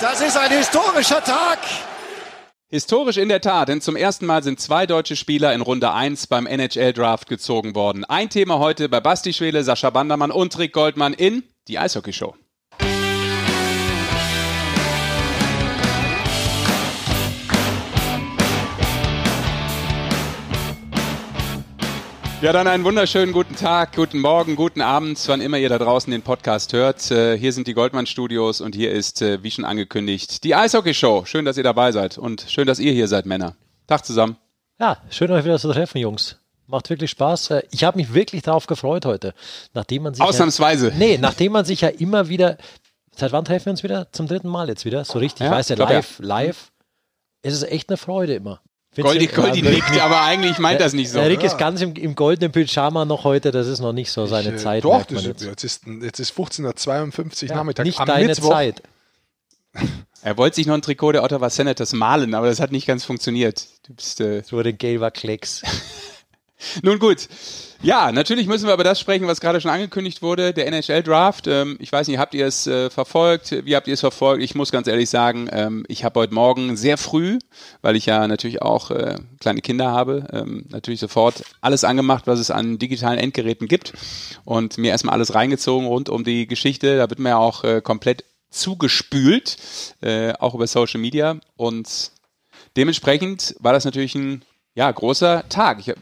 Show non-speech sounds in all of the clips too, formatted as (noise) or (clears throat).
Das ist ein historischer Tag. Historisch in der Tat, denn zum ersten Mal sind zwei deutsche Spieler in Runde 1 beim NHL-Draft gezogen worden. Ein Thema heute bei Basti Schwele, Sascha Bandermann und Rick Goldmann in die Eishockey-Show. Ja, dann einen wunderschönen guten Tag, guten Morgen, guten Abend, wann immer ihr da draußen den Podcast hört. Äh, hier sind die Goldmann Studios und hier ist, äh, wie schon angekündigt, die Eishockey Show. Schön, dass ihr dabei seid und schön, dass ihr hier seid, Männer. Tag zusammen. Ja, schön euch wieder zu treffen, Jungs. Macht wirklich Spaß. Äh, ich habe mich wirklich darauf gefreut heute, nachdem man sich ausnahmsweise. Ja, nee, nachdem man sich ja immer wieder. Seit wann treffen wir uns wieder? Zum dritten Mal jetzt wieder. So richtig. Ja, ich weiß ja, live, ja. live. Es ist echt eine Freude immer. Goldi, Goldi nickt, aber eigentlich meint das nicht so. Der Rick ja. ist ganz im, im, goldenen Pyjama noch heute, das ist noch nicht so seine ich, äh, Zeit. Doch, das jetzt. Jetzt, ist, jetzt ist 15.52 Uhr ja, Nachmittag. Nicht Am deine Mittwoch. Zeit. Er wollte sich noch ein Trikot der Ottawa Senators malen, aber das hat nicht ganz funktioniert. Du bist, äh so den Gelber Klecks. (laughs) Nun gut. Ja, natürlich müssen wir über das sprechen, was gerade schon angekündigt wurde, der NHL-Draft. Ähm, ich weiß nicht, habt ihr es äh, verfolgt? Wie habt ihr es verfolgt? Ich muss ganz ehrlich sagen, ähm, ich habe heute Morgen sehr früh, weil ich ja natürlich auch äh, kleine Kinder habe, ähm, natürlich sofort alles angemacht, was es an digitalen Endgeräten gibt und mir erstmal alles reingezogen rund um die Geschichte. Da wird mir ja auch äh, komplett zugespült, auch über Social Media und dementsprechend war das natürlich ein ja, großer Tag. Ich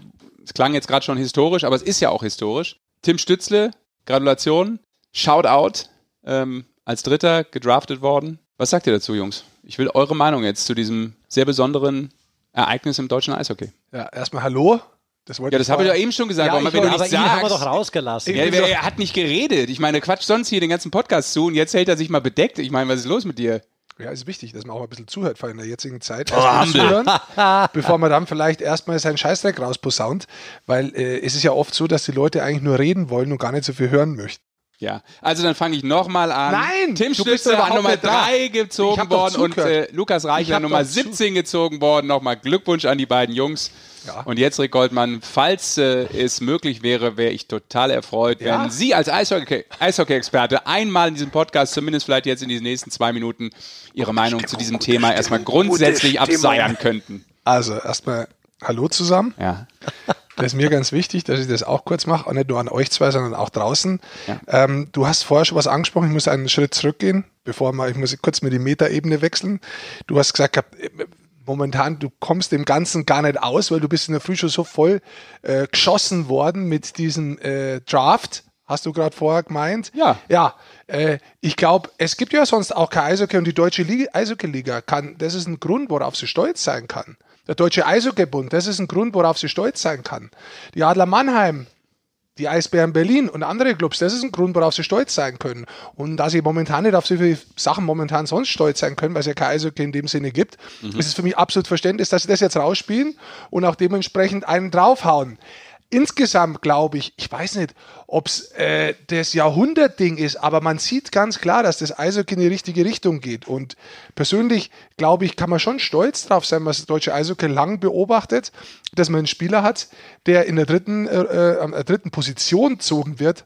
es klang jetzt gerade schon historisch, aber es ist ja auch historisch. Tim Stützle, Gratulation, Shoutout, ähm, als Dritter gedraftet worden. Was sagt ihr dazu, Jungs? Ich will eure Meinung jetzt zu diesem sehr besonderen Ereignis im deutschen Eishockey. Ja, erstmal Hallo. Das ja, das habe ich ja eben schon gesagt. Ja, ich, wenn du aber ihn haben wir doch rausgelassen. Ja, er hat nicht geredet. Ich meine, quatsch sonst hier den ganzen Podcast zu und jetzt hält er sich mal bedeckt. Ich meine, was ist los mit dir? Ja, ist wichtig, dass man auch mal ein bisschen zuhört, vor allem in der jetzigen Zeit. Oh, zuhören, (laughs) bevor man dann vielleicht erstmal seinen Scheißdreck rausposaunt, weil äh, es ist ja oft so, dass die Leute eigentlich nur reden wollen und gar nicht so viel hören möchten. Ja, also dann fange ich nochmal an. Nein! Tim Stütze war Nummer 3 gezogen worden und äh, Lukas Reichler Nummer 17 gezogen worden. Nochmal Glückwunsch an die beiden Jungs. Ja. Und jetzt, Rick Goldmann, falls äh, es möglich wäre, wäre ich total erfreut, ja. wenn Sie als Eishockey-Experte einmal in diesem Podcast, zumindest vielleicht jetzt in diesen nächsten zwei Minuten, Ihre Meinung Stimmung, zu diesem Thema Stimmung, erstmal grundsätzlich abseiern könnten. Also erstmal Hallo zusammen. Ja. Das ist mir ganz wichtig, dass ich das auch kurz mache, auch nicht nur an euch zwei, sondern auch draußen. Ja. Ähm, du hast vorher schon was angesprochen, ich muss einen Schritt zurückgehen, bevor mal, ich muss kurz mir die Metaebene wechseln. Du hast gesagt, momentan, du kommst dem Ganzen gar nicht aus, weil du bist in der Früh schon so voll äh, geschossen worden mit diesem äh, Draft. Hast du gerade vorher gemeint? Ja. Ja, äh, ich glaube, es gibt ja sonst auch kein Eishockey und die deutsche Eishockey-Liga kann, das ist ein Grund, worauf sie stolz sein kann. Der Deutsche Eishockeybund, das ist ein Grund, worauf sie stolz sein kann. Die Adler Mannheim, die Eisbären Berlin und andere Clubs, das ist ein Grund, worauf sie stolz sein können. Und da sie momentan nicht auf so viele Sachen momentan sonst stolz sein können, weil es ja kein Eishockey in dem Sinne gibt, mhm. ist es für mich absolut verständlich, dass sie das jetzt rausspielen und auch dementsprechend einen draufhauen insgesamt glaube ich, ich weiß nicht, ob es äh, das Jahrhundertding ist, aber man sieht ganz klar, dass das Eishockey in die richtige Richtung geht. Und persönlich glaube ich, kann man schon stolz drauf sein, was das deutsche Eishockey lang beobachtet, dass man einen Spieler hat, der in der dritten, äh, äh, der dritten Position gezogen wird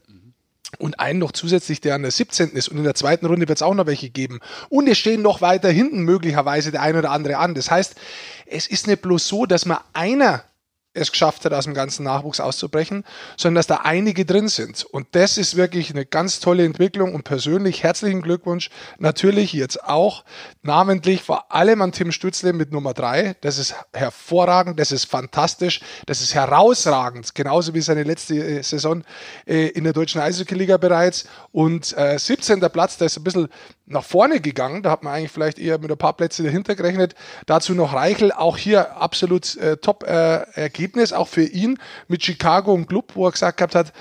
und einen noch zusätzlich, der an der 17. ist. Und in der zweiten Runde wird es auch noch welche geben. Und es stehen noch weiter hinten möglicherweise der ein oder andere an. Das heißt, es ist nicht bloß so, dass man einer es geschafft hat, aus dem ganzen Nachwuchs auszubrechen, sondern dass da einige drin sind. Und das ist wirklich eine ganz tolle Entwicklung und persönlich herzlichen Glückwunsch. Natürlich jetzt auch namentlich vor allem an Tim Stützle mit Nummer drei. Das ist hervorragend, das ist fantastisch, das ist herausragend, genauso wie seine letzte äh, Saison äh, in der deutschen Eishockey-Liga bereits. Und äh, 17. Platz, da ist ein bisschen nach vorne gegangen. Da hat man eigentlich vielleicht eher mit ein paar Plätze dahinter gerechnet. Dazu noch Reichel, auch hier absolut äh, top äh, Ergebnis, auch für ihn mit Chicago, ein Club, wo er gesagt gehabt hat,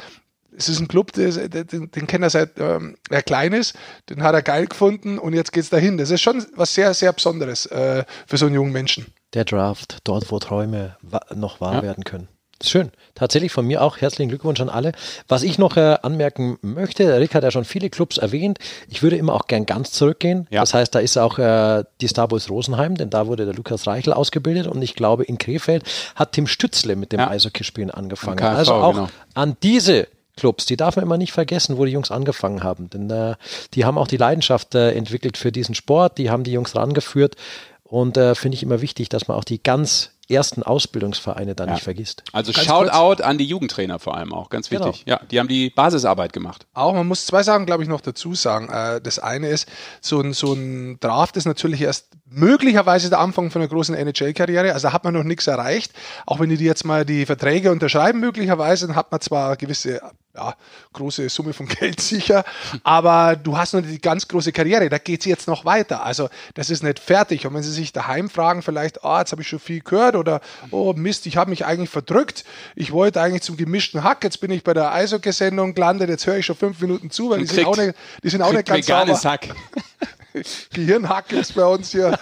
es ist ein Club, den, den, den kennt er seit ähm, er klein ist, den hat er geil gefunden und jetzt geht es dahin. Das ist schon was sehr, sehr Besonderes äh, für so einen jungen Menschen. Der Draft, dort wo Träume noch wahr ja. werden können. Schön. Tatsächlich von mir auch herzlichen Glückwunsch an alle. Was ich noch äh, anmerken möchte, Rick hat ja schon viele Clubs erwähnt. Ich würde immer auch gern ganz zurückgehen. Ja. Das heißt, da ist auch äh, die Starboys Rosenheim, denn da wurde der Lukas Reichel ausgebildet und ich glaube, in Krefeld hat Tim Stützle mit dem ja. Eishockeyspielen angefangen. KFV, also auch genau. an diese Clubs, die darf man immer nicht vergessen, wo die Jungs angefangen haben. Denn äh, die haben auch die Leidenschaft äh, entwickelt für diesen Sport, die haben die Jungs rangeführt. Und äh, finde ich immer wichtig, dass man auch die ganz ersten Ausbildungsvereine da ja. nicht vergisst. Also Shoutout an die Jugendtrainer vor allem auch, ganz wichtig. Genau. Ja, die haben die Basisarbeit gemacht. Auch, man muss zwei Sachen, glaube ich, noch dazu sagen. Äh, das eine ist, so ein, so ein Draft ist natürlich erst möglicherweise der Anfang von einer großen NHL-Karriere. Also da hat man noch nichts erreicht. Auch wenn die jetzt mal die Verträge unterschreiben, möglicherweise, dann hat man zwar eine gewisse ja, große Summe von (laughs) Geld sicher, aber du hast noch die ganz große Karriere, da geht es jetzt noch weiter. Also das ist nicht fertig. Und wenn sie sich daheim fragen, vielleicht, oh, jetzt habe ich schon viel gehört oder oh Mist, ich habe mich eigentlich verdrückt, ich wollte eigentlich zum gemischten Hack, jetzt bin ich bei der Eishockey-Sendung gelandet, jetzt höre ich schon fünf Minuten zu, weil die sind, auch nicht, die sind auch nicht ganz sauber. Hack. (laughs) (laughs) Gehirnhack ist bei uns hier.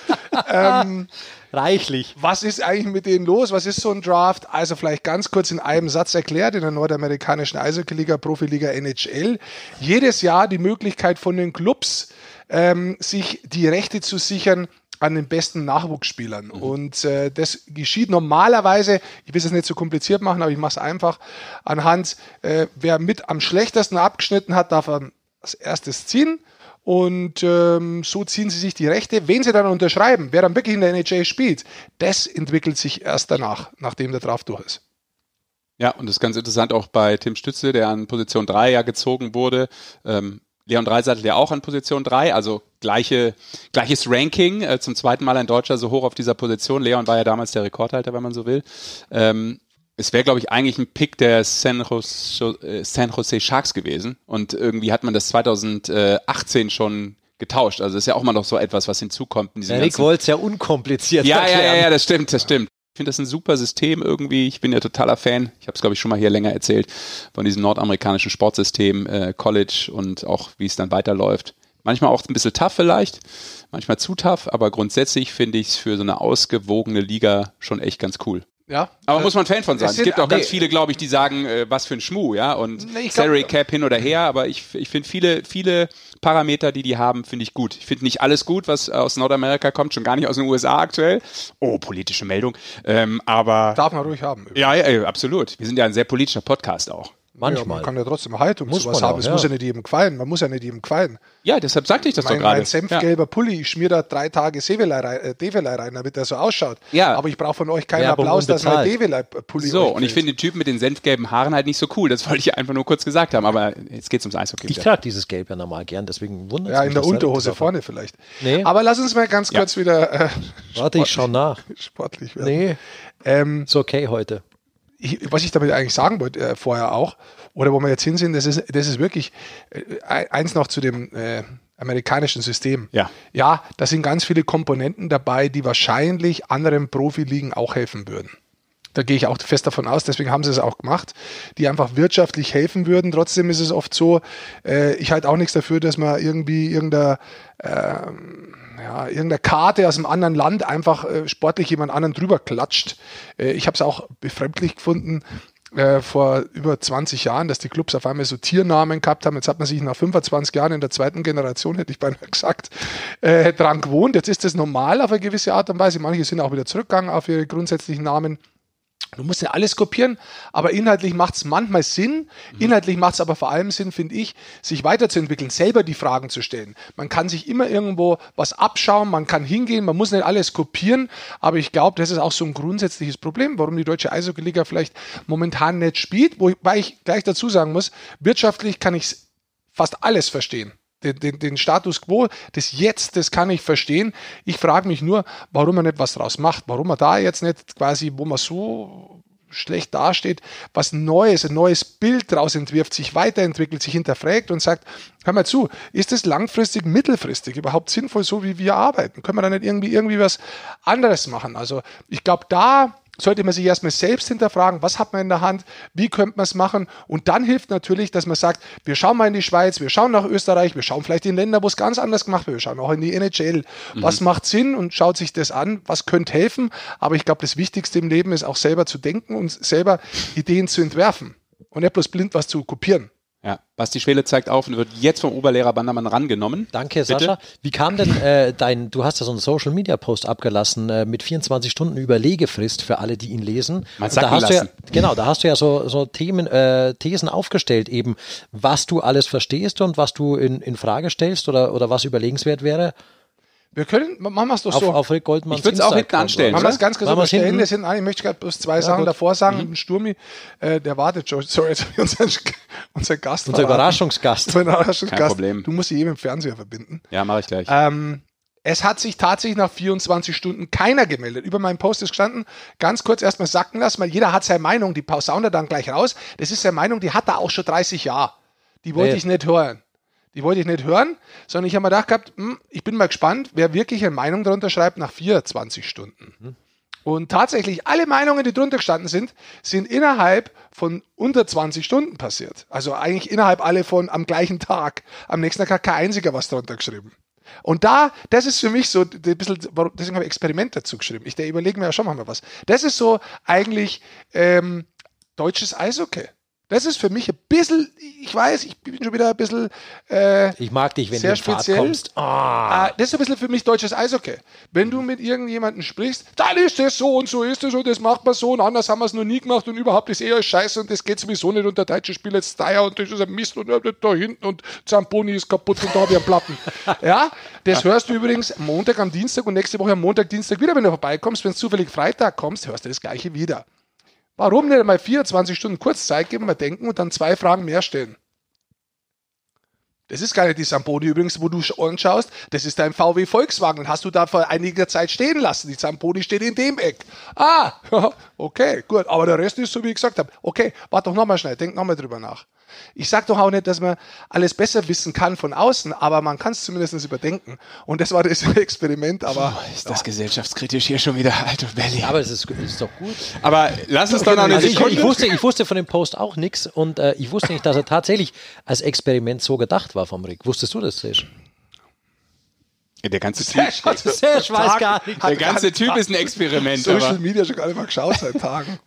ähm, Reichlich. Was ist eigentlich mit denen los? Was ist so ein Draft? Also vielleicht ganz kurz in einem Satz erklärt, in der nordamerikanischen Eishockey-Liga, Profiliga NHL. Jedes Jahr die Möglichkeit von den Clubs, ähm, sich die Rechte zu sichern an den besten Nachwuchsspielern. Mhm. Und äh, das geschieht normalerweise, ich will es nicht so kompliziert machen, aber ich mache es einfach, anhand, äh, wer mit am schlechtesten abgeschnitten hat, darf er als erstes ziehen. Und ähm, so ziehen sie sich die Rechte. Wen sie dann unterschreiben, wer dann wirklich in der NHL spielt, das entwickelt sich erst danach, nachdem der Draft durch ist. Ja, und das ist ganz interessant auch bei Tim Stütze, der an Position 3 ja gezogen wurde. Ähm, Leon Dreiseitel ja auch an Position 3, also gleiche, gleiches Ranking, äh, zum zweiten Mal ein Deutscher so hoch auf dieser Position. Leon war ja damals der Rekordhalter, wenn man so will. Ähm, es wäre, glaube ich, eigentlich ein Pick der San Jose, äh, San Jose Sharks gewesen. Und irgendwie hat man das 2018 schon getauscht. Also ist ja auch mal noch so etwas, was hinzukommt. In Rick wollte es ja unkompliziert ja, erklären. Ja, ja, ja, das stimmt, das stimmt. Ich finde das ein super System irgendwie. Ich bin ja totaler Fan. Ich habe es, glaube ich, schon mal hier länger erzählt von diesem nordamerikanischen Sportsystem, äh, College und auch wie es dann weiterläuft. Manchmal auch ein bisschen tough vielleicht, manchmal zu tough, aber grundsätzlich finde ich es für so eine ausgewogene Liga schon echt ganz cool. Ja. Aber muss man Fan von sein. Es, es gibt auch ganz viele, glaube ich, die sagen, äh, was für ein Schmuh, ja, und nee, Salary Cap hin oder her, aber ich, ich finde viele, viele Parameter, die die haben, finde ich gut. Ich finde nicht alles gut, was aus Nordamerika kommt, schon gar nicht aus den USA aktuell. Oh, politische Meldung. Ähm, aber. Darf man ruhig haben. Ja, ja, absolut. Wir sind ja ein sehr politischer Podcast auch. Manchmal. Ja, man kann ja trotzdem Haltung muss sowas haben. Auch, es ja. muss ja nicht jedem gefallen. Man muss ja nicht jedem gefallen. Ja, deshalb sagte ich das mein, doch gerade. Mein senfgelber ja. Pulli, ich schmier da drei Tage Develei rein, äh, rein, damit er so ausschaut. Ja. Aber ich brauche von euch keinen Werbung Applaus, dass mein Develei-Pulli So, und ich finde den Typ mit den senfgelben Haaren halt nicht so cool. Das (laughs) wollte ich einfach nur kurz gesagt haben. Aber jetzt geht es ums Eishockey. Ich trage dieses Gelb ja normal gern, deswegen wundert Ja, in der Unterhose vorne vielleicht. Nee. Aber lass uns mal ganz kurz wieder. Äh, Warte, ich schau nach. (laughs) Sportlich werden. Nee. Ähm, ist okay heute. Ich, was ich damit eigentlich sagen wollte, äh, vorher auch, oder wo wir jetzt hin sind, das ist, das ist wirklich äh, eins noch zu dem äh, amerikanischen System. Ja. Ja, da sind ganz viele Komponenten dabei, die wahrscheinlich anderen Profiligen auch helfen würden. Da gehe ich auch fest davon aus, deswegen haben sie es auch gemacht, die einfach wirtschaftlich helfen würden. Trotzdem ist es oft so, äh, ich halte auch nichts dafür, dass man irgendwie irgendeiner, äh, ja, irgendeine Karte aus einem anderen Land einfach äh, sportlich jemand anderen drüber klatscht. Äh, ich habe es auch befremdlich gefunden, äh, vor über 20 Jahren, dass die Clubs auf einmal so Tiernamen gehabt haben. Jetzt hat man sich nach 25 Jahren in der zweiten Generation, hätte ich beinahe gesagt, äh, dran gewohnt. Jetzt ist das normal auf eine gewisse Art und Weise. Manche sind auch wieder zurückgegangen auf ihre grundsätzlichen Namen. Du musst ja alles kopieren, aber inhaltlich macht es manchmal Sinn. Mhm. Inhaltlich macht es aber vor allem Sinn, finde ich, sich weiterzuentwickeln, selber die Fragen zu stellen. Man kann sich immer irgendwo was abschauen, man kann hingehen, man muss nicht alles kopieren, aber ich glaube, das ist auch so ein grundsätzliches Problem, warum die deutsche Eishockey-Liga vielleicht momentan nicht spielt, wobei ich gleich dazu sagen muss, wirtschaftlich kann ich fast alles verstehen den, den, den Status quo des Jetzt, das kann ich verstehen. Ich frage mich nur, warum man nicht was draus macht, warum man da jetzt nicht quasi, wo man so schlecht dasteht, was Neues, ein neues Bild daraus entwirft, sich weiterentwickelt, sich hinterfragt und sagt, hör mal zu, ist es langfristig, mittelfristig überhaupt sinnvoll, so wie wir arbeiten? Können wir da nicht irgendwie, irgendwie was anderes machen? Also ich glaube, da sollte man sich erstmal selbst hinterfragen, was hat man in der Hand, wie könnte man es machen? Und dann hilft natürlich, dass man sagt, wir schauen mal in die Schweiz, wir schauen nach Österreich, wir schauen vielleicht in Länder, wo es ganz anders gemacht wird, wir schauen auch in die NHL, mhm. was macht Sinn und schaut sich das an, was könnte helfen, aber ich glaube, das Wichtigste im Leben ist auch selber zu denken und selber Ideen zu entwerfen und nicht bloß blind was zu kopieren. Ja, Basti Schwele zeigt auf und wird jetzt vom Oberlehrer Bandermann rangenommen. Danke, Bitte? Sascha. Wie kam denn äh, dein, du hast ja so einen Social Media Post abgelassen äh, mit 24 Stunden Überlegefrist für alle, die ihn lesen. Sacken da hast du ja, genau, da hast du ja so, so Themen, äh, Thesen aufgestellt, eben, was du alles verstehst und was du in, in Frage stellst oder, oder was überlegenswert wäre. Wir können, machen wir es doch Auf, so. auf Rick Goldmanns Ich würd's auch hinten anstellen. Machen wir es ganz kurz Machen über wir's Stellen. hinten? Das sind alle, ich möchte gerade bloß zwei Sachen gut. davor sagen. Mhm. Ein Sturmi, äh, der wartet schon. (laughs) Sorry, jetzt habe ich unseren, unseren Gast Unser verraten. Überraschungsgast. Unser Überraschungsgast. Kein Problem. Du musst sie eben im Fernseher verbinden. Ja, mache ich gleich. Ähm, es hat sich tatsächlich nach 24 Stunden keiner gemeldet. Über meinen Post ist gestanden, ganz kurz erstmal sacken lassen, weil jeder hat seine Meinung, die pausaune dann gleich raus. Das ist seine Meinung, die hat er auch schon 30 Jahre. Die wollte Wer? ich nicht hören. Die wollte ich nicht hören, sondern ich habe mir gedacht gehabt, hm, ich bin mal gespannt, wer wirklich eine Meinung darunter schreibt nach 24 Stunden. Und tatsächlich, alle Meinungen, die drunter gestanden sind, sind innerhalb von unter 20 Stunden passiert. Also eigentlich innerhalb alle von am gleichen Tag. Am nächsten Tag hat kein einziger was drunter geschrieben. Und da, das ist für mich so, ein bisschen, deswegen habe ich Experiment dazu geschrieben. Ich überlege mir ja schon mal was. Das ist so eigentlich ähm, deutsches Eishockey. Das ist für mich ein bisschen, ich weiß, ich bin schon wieder ein bisschen äh, Ich mag dich, wenn Sehr du in Fahrt speziell. kommst. Ah, Ah, das ist ein bisschen für mich deutsches Eishockey. Wenn du mit irgendjemandem sprichst, dann ist das so und so ist das und das macht man so und anders haben wir es noch nie gemacht und überhaupt ist eher scheiße und das geht sowieso nicht und der deutsche Spieler ist Steyr und das ist ein Mist und da hinten und Zamponi ist kaputt und da habe ich einen Platten. (laughs) Ja, das hörst du übrigens Montag am Dienstag und nächste Woche am Montag, Dienstag wieder, wenn du vorbeikommst. Wenn du zufällig Freitag kommst, hörst du das gleiche wieder. Warum nicht einmal 24 Stunden kurz Zeit geben, mal denken und dann zwei Fragen mehr stellen? Das ist gar nicht die Samponi übrigens, wo du sch- anschaust. Das ist dein VW Volkswagen. Hast du da vor einiger Zeit stehen lassen. Die Samponi steht in dem Eck. Ah, (laughs) okay, gut. Aber der Rest ist so, wie ich gesagt habe. Okay, warte doch nochmal schnell. Denk nochmal drüber nach. Ich sage doch auch nicht, dass man alles besser wissen kann von außen, aber man kann es zumindest überdenken. Und das war das (laughs) Experiment. Aber ist das gesellschaftskritisch hier schon wieder, alter Belly. aber es ist, ist doch gut. Aber lass uns doch noch Also ich, ich, wusste, ich wusste von dem Post auch nichts und äh, ich wusste nicht, dass er tatsächlich als Experiment so gedacht war vom Rick. Wusstest du das, Sesh? der ganze Typ, Sesh weiß gar nicht. der ganze Typ ist ein Experiment. Social Aber Media schon gar nicht mal geschaut seit Tagen.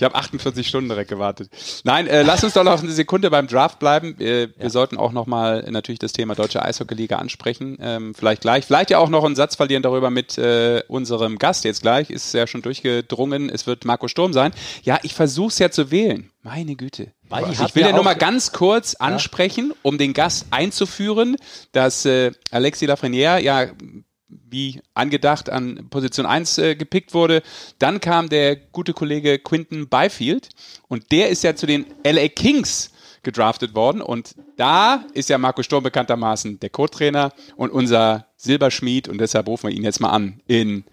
Ich habe 48 Stunden direkt gewartet. Nein, äh, lass uns doch noch eine Sekunde beim Draft bleiben. Äh, Wir sollten auch noch mal natürlich das Thema Deutsche Eishockey-Liga ansprechen. Ähm, vielleicht gleich. Vielleicht ja auch noch einen Satz verlieren darüber mit äh, unserem Gast jetzt gleich. Ist ja schon durchgedrungen. Es wird Marco Sturm sein. Ja, ich versuche es ja zu wählen. Meine Güte. Ich will ja ja nur mal ganz kurz ansprechen, um den Gast einzuführen, dass äh, Alexis Lafreniere ja wie angedacht an Position 1 äh, gepickt wurde. Dann kam der gute Kollege Quinton Byfield und der ist ja zu den LA Kings gedraftet worden und da ist ja Marco Sturm bekanntermaßen der Co-Trainer und unser Silberschmied und deshalb rufen wir ihn jetzt mal an in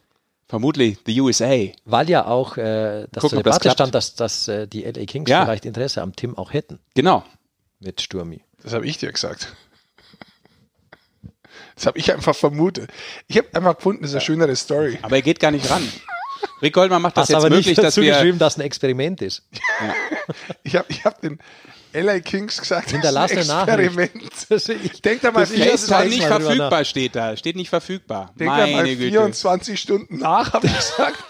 vermutlich the USA. Weil ja auch äh, das Gucken, zur das Debatte klappt. stand, dass, dass äh, die LA Kings Ja. vielleicht Interesse am Tim auch hätten Genau. mit Sturmi. Das habe ich dir gesagt. Das habe ich einfach vermutet. Ich habe einfach gefunden, das ist eine schönere Story. Aber er geht gar nicht ran. Rick Goldmann macht das Hast jetzt aber möglich, nicht dass dazu wir geschrieben, dass ein Experiment ist. (laughs) Ich habe ich hab den LA Kings gesagt, das ist ein. Experiment. (laughs) ich Denk da mal, Das vier- ist weiß nicht verfügbar steht da. Steht nicht verfügbar. denk da mal Meine Güte. 24 Stunden nach, habe ich gesagt.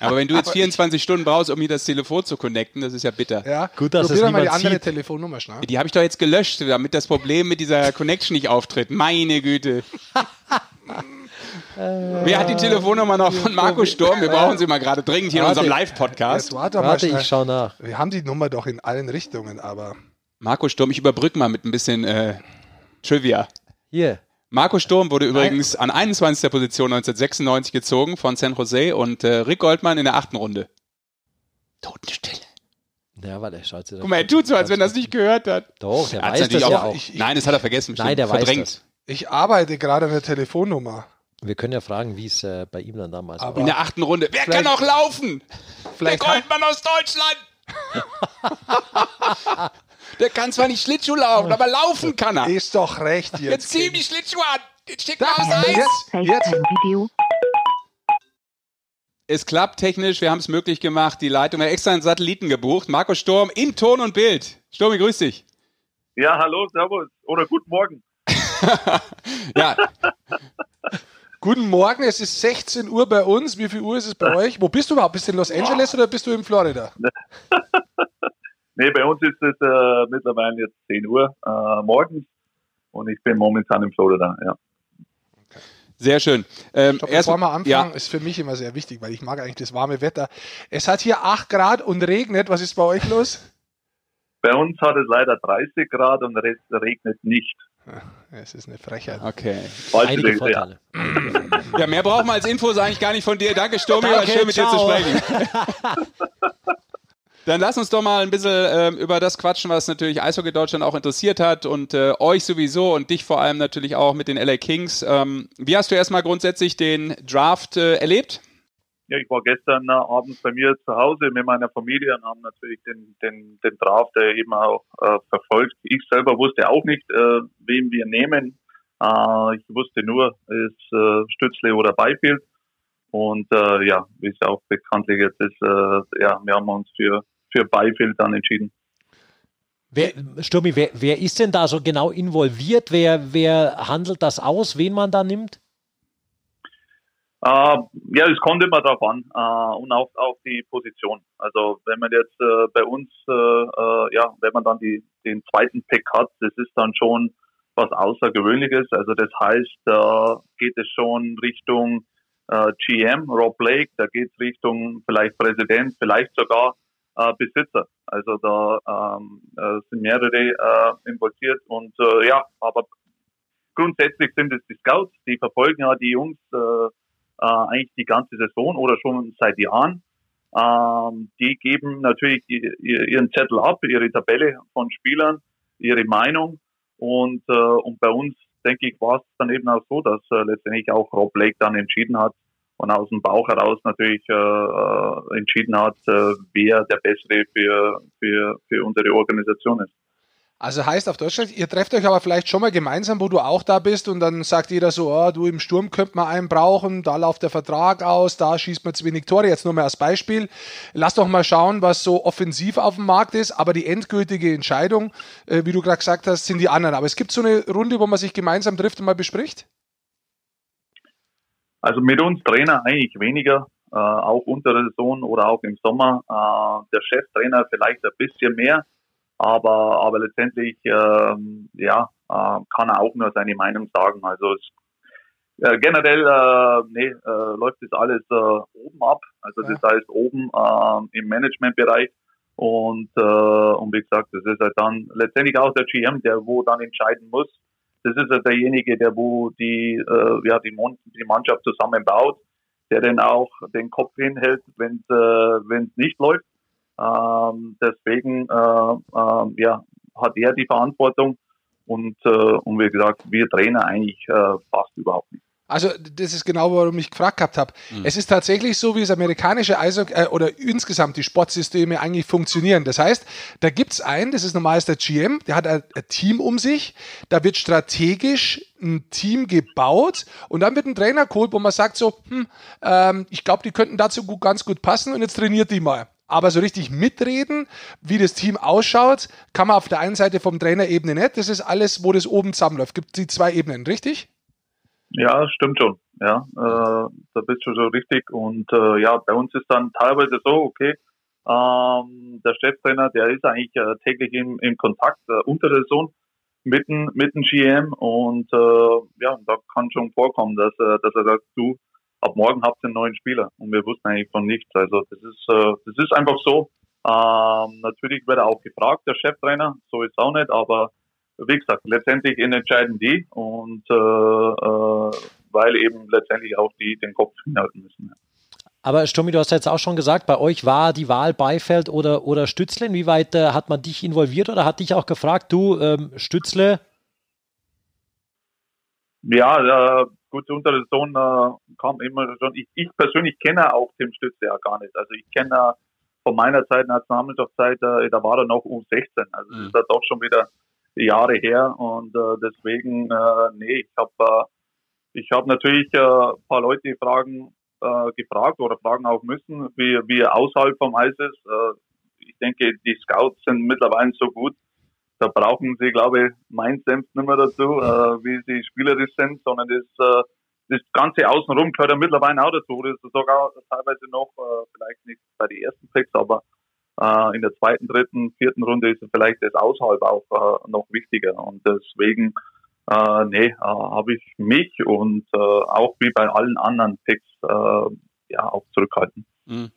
Aber wenn du jetzt 24 Stunden brauchst, um mir das Telefon zu connecten, das ist ja bitter. Ja. Gut, dass Probier es doch mal die andere sieht. Telefonnummer schnell. Die habe ich doch jetzt gelöscht, damit das Problem mit dieser Connection nicht auftritt. Meine Güte. Wer hat die Telefonnummer noch von Marco Sturm? Wir brauchen sie mal gerade dringend hier in Warte. unserem Jetzt Live-Podcast. warte Warte, ich schau nach. Wir haben die Nummer doch in allen Richtungen, aber Marco Sturm, ich überbrücke mal mit ein bisschen äh, Trivia. Hier. Marco Sturm wurde übrigens an 21. Position 1996 gezogen von San Jose und äh, Rick Goldmann in der achten Runde. Totenstille. Ja, weil er schaut sich Guck mal, er tut so, als wenn er das nicht gehört hat. Doch, der Er hat's weiß das ja auch- auch. Ich- Nein, das hat er vergessen. Nein, der weiß verdrängt. das. ich arbeite gerade an der Telefonnummer. Wir können ja fragen, wie es äh, bei ihm dann damals Aber- war. In der achten Runde. Wer Vielleicht- kann auch laufen? Vielleicht der Goldmann aus Deutschland. (laughs) der kann zwar nicht Schlittschuh laufen, aber laufen kann er. ist doch recht jetzt. Jetzt zieh ihm die Schlittschuhe an. Jetzt steck mal Da, aufs Eis. jetzt, jetzt. Es klappt technisch, wir haben es möglich gemacht. Die Leitung hat extra einen Satelliten gebucht. Marco Sturm in Ton und Bild. Sturmi, grüß dich. Ja, hallo, servus oder guten Morgen. (laughs) Ja, Guten Morgen, es ist 16 Uhr bei uns. Wie viel Uhr ist es bei (laughs) euch? Wo bist du überhaupt? Bist du in Los Angeles oder bist du in Florida? (laughs) Nee, bei uns ist es äh, mittlerweile jetzt 10 Uhr äh, morgens und ich bin momentan in Florida, ja. Sehr schön. Ähm, Stopp, bevor wir anfangen, ja. ist für mich immer sehr wichtig, weil ich mag eigentlich das warme Wetter. Es hat hier 8 Grad und regnet. Was ist bei euch los? Bei uns hat es leider 30 Grad und es regnet nicht. Es ist eine Frechheit. Okay. Einige Vorteile. Ja. ja, mehr brauchen wir als Infos eigentlich gar nicht von dir. Danke, Sturmi, war schön mit ciao. dir zu sprechen. (laughs) Dann lass uns doch mal ein bisschen äh, über das quatschen, was natürlich Eishockey Deutschland auch interessiert hat und äh, euch sowieso und dich vor allem natürlich auch mit den LA Kings. Ähm, wie hast du erstmal grundsätzlich den Draft äh, erlebt? Ja, ich war gestern Abend bei mir zu Hause mit meiner Familie und haben natürlich den, den, den Draft äh, eben auch äh, verfolgt. Ich selber wusste auch nicht, äh, wen wir nehmen. Äh, ich wusste nur, es ist äh, Stützle oder Beifield. Und äh, ja, wie es auch bekanntlich jetzt ist, äh, ja, wir haben uns für für Beifeld dann entschieden. Wer, Sturmi, wer, wer ist denn da so genau involviert? Wer, wer handelt das aus, wen man da nimmt? Uh, ja, es kommt immer darauf an uh, und auch auf die Position. Also wenn man jetzt uh, bei uns, ja, wenn man dann die, den zweiten Pick hat, das ist dann schon was Außergewöhnliches. Also das heißt, da geht es schon Richtung GM, Rob Blake, da geht es Richtung vielleicht Präsident, vielleicht sogar äh, Besitzer. Also da ähm, äh, sind mehrere äh, involviert und äh, ja, aber grundsätzlich sind es die Scouts, die verfolgen ja die Jungs äh, äh, eigentlich die ganze Saison oder schon seit Jahren. Ähm, die geben natürlich ihren Zettel ab, ihre Tabelle von Spielern, ihre Meinung und, äh, und bei uns denke ich war es dann eben auch so, dass äh, letztendlich auch Rob Blake dann entschieden hat, und aus dem Bauch heraus natürlich äh, äh, entschieden hat, äh, wer der Bessere für, für, für unsere Organisation ist. Also heißt auf Deutschland, ihr trefft euch aber vielleicht schon mal gemeinsam, wo du auch da bist und dann sagt jeder so, oh, du im Sturm könnte man einen brauchen, da läuft der Vertrag aus, da schießt man zu wenig Tore, jetzt nur mal als Beispiel. Lass doch mal schauen, was so offensiv auf dem Markt ist, aber die endgültige Entscheidung, äh, wie du gerade gesagt hast, sind die anderen. Aber es gibt so eine Runde, wo man sich gemeinsam trifft und mal bespricht? Also mit uns Trainer eigentlich weniger, äh, auch unter der Saison oder auch im Sommer. Äh, der Cheftrainer vielleicht ein bisschen mehr, aber, aber letztendlich ähm, ja, äh, kann er auch nur seine Meinung sagen. Also es, äh, generell äh, nee, äh, läuft das alles oben ab, also ja. das heißt oben im Managementbereich. Und, und wie gesagt, das ist halt dann letztendlich auch der GM, der wo dann entscheiden muss, das ist ja derjenige, der wo die, äh, ja, die, die Mannschaft zusammenbaut, der dann auch den Kopf hinhält, wenn es äh, nicht läuft. Ähm, deswegen äh, äh, ja, hat er die Verantwortung und, äh, und wie gesagt, wir Trainer eigentlich äh, fast überhaupt nicht. Also das ist genau, warum ich gefragt gehabt habe. Mhm. Es ist tatsächlich so, wie das amerikanische Eishockey äh, oder insgesamt die Sportsysteme eigentlich funktionieren. Das heißt, da gibt es einen, das ist normalerweise der GM, der hat ein, ein, Team um sich, da wird strategisch ein Team gebaut und dann wird ein Trainer geholt, wo man sagt so, hm, ähm, ich glaube, die könnten dazu gut, ganz gut passen und jetzt trainiert die mal. Aber so richtig mitreden, wie das Team ausschaut, kann man auf der einen Seite vom Trainerebene nicht. Das ist alles, wo das oben zusammenläuft. Gibt die zwei Ebenen, richtig? Ja, stimmt schon. Ja, äh, da bist du so richtig. Und äh, ja, bei uns ist dann teilweise so, okay, ähm, der Cheftrainer, der ist eigentlich äh, täglich im, im Kontakt äh, unter der Saison mit dem, mit dem GM und äh, ja, da kann schon vorkommen, dass, äh, dass er sagt, du, ab morgen habt ihr einen neuen Spieler und wir wussten eigentlich von nichts. Also das ist, äh, das ist einfach so. Ähm, natürlich wird er auch gefragt, der Cheftrainer, so ist auch nicht, aber wie gesagt, letztendlich entscheiden die und äh, äh, weil eben letztendlich auch die den Kopf hinhalten müssen. Aber Sturmi, du hast jetzt auch schon gesagt, bei euch war die Wahl Beifeld oder, oder Stützle. Inwieweit äh, hat man dich involviert oder hat dich auch gefragt, du ähm, Stützle? Ja, äh, gut, unter der Saison äh, kam immer schon, ich, ich persönlich kenne auch Tim Stützle ja gar nicht. Also ich kenne von meiner Zeit, Nationalmannschaftszeit, äh, da war er noch um 16. Also das mhm. ist ja doch schon wieder Jahre her und äh, deswegen, äh, nee, ich habe äh, ich habe natürlich äh, paar Leute Fragen äh, gefragt oder fragen auch müssen, wie, wie außerhalb vom Eis ist. Äh, ich denke, die Scouts sind mittlerweile so gut, da brauchen sie, glaube ich, mein Senf nicht mehr dazu, äh, wie sie spielerisch sind, sondern das, äh, das Ganze außenrum gehört ja mittlerweile auch dazu. Das ist sogar teilweise noch, äh, vielleicht nicht bei den ersten Picks, aber in der zweiten, dritten, vierten Runde ist vielleicht das Außerhalb auch äh, noch wichtiger. Und deswegen, äh, nee, äh, habe ich mich und äh, auch wie bei allen anderen Picks äh, ja auch zurückhalten. Mhm.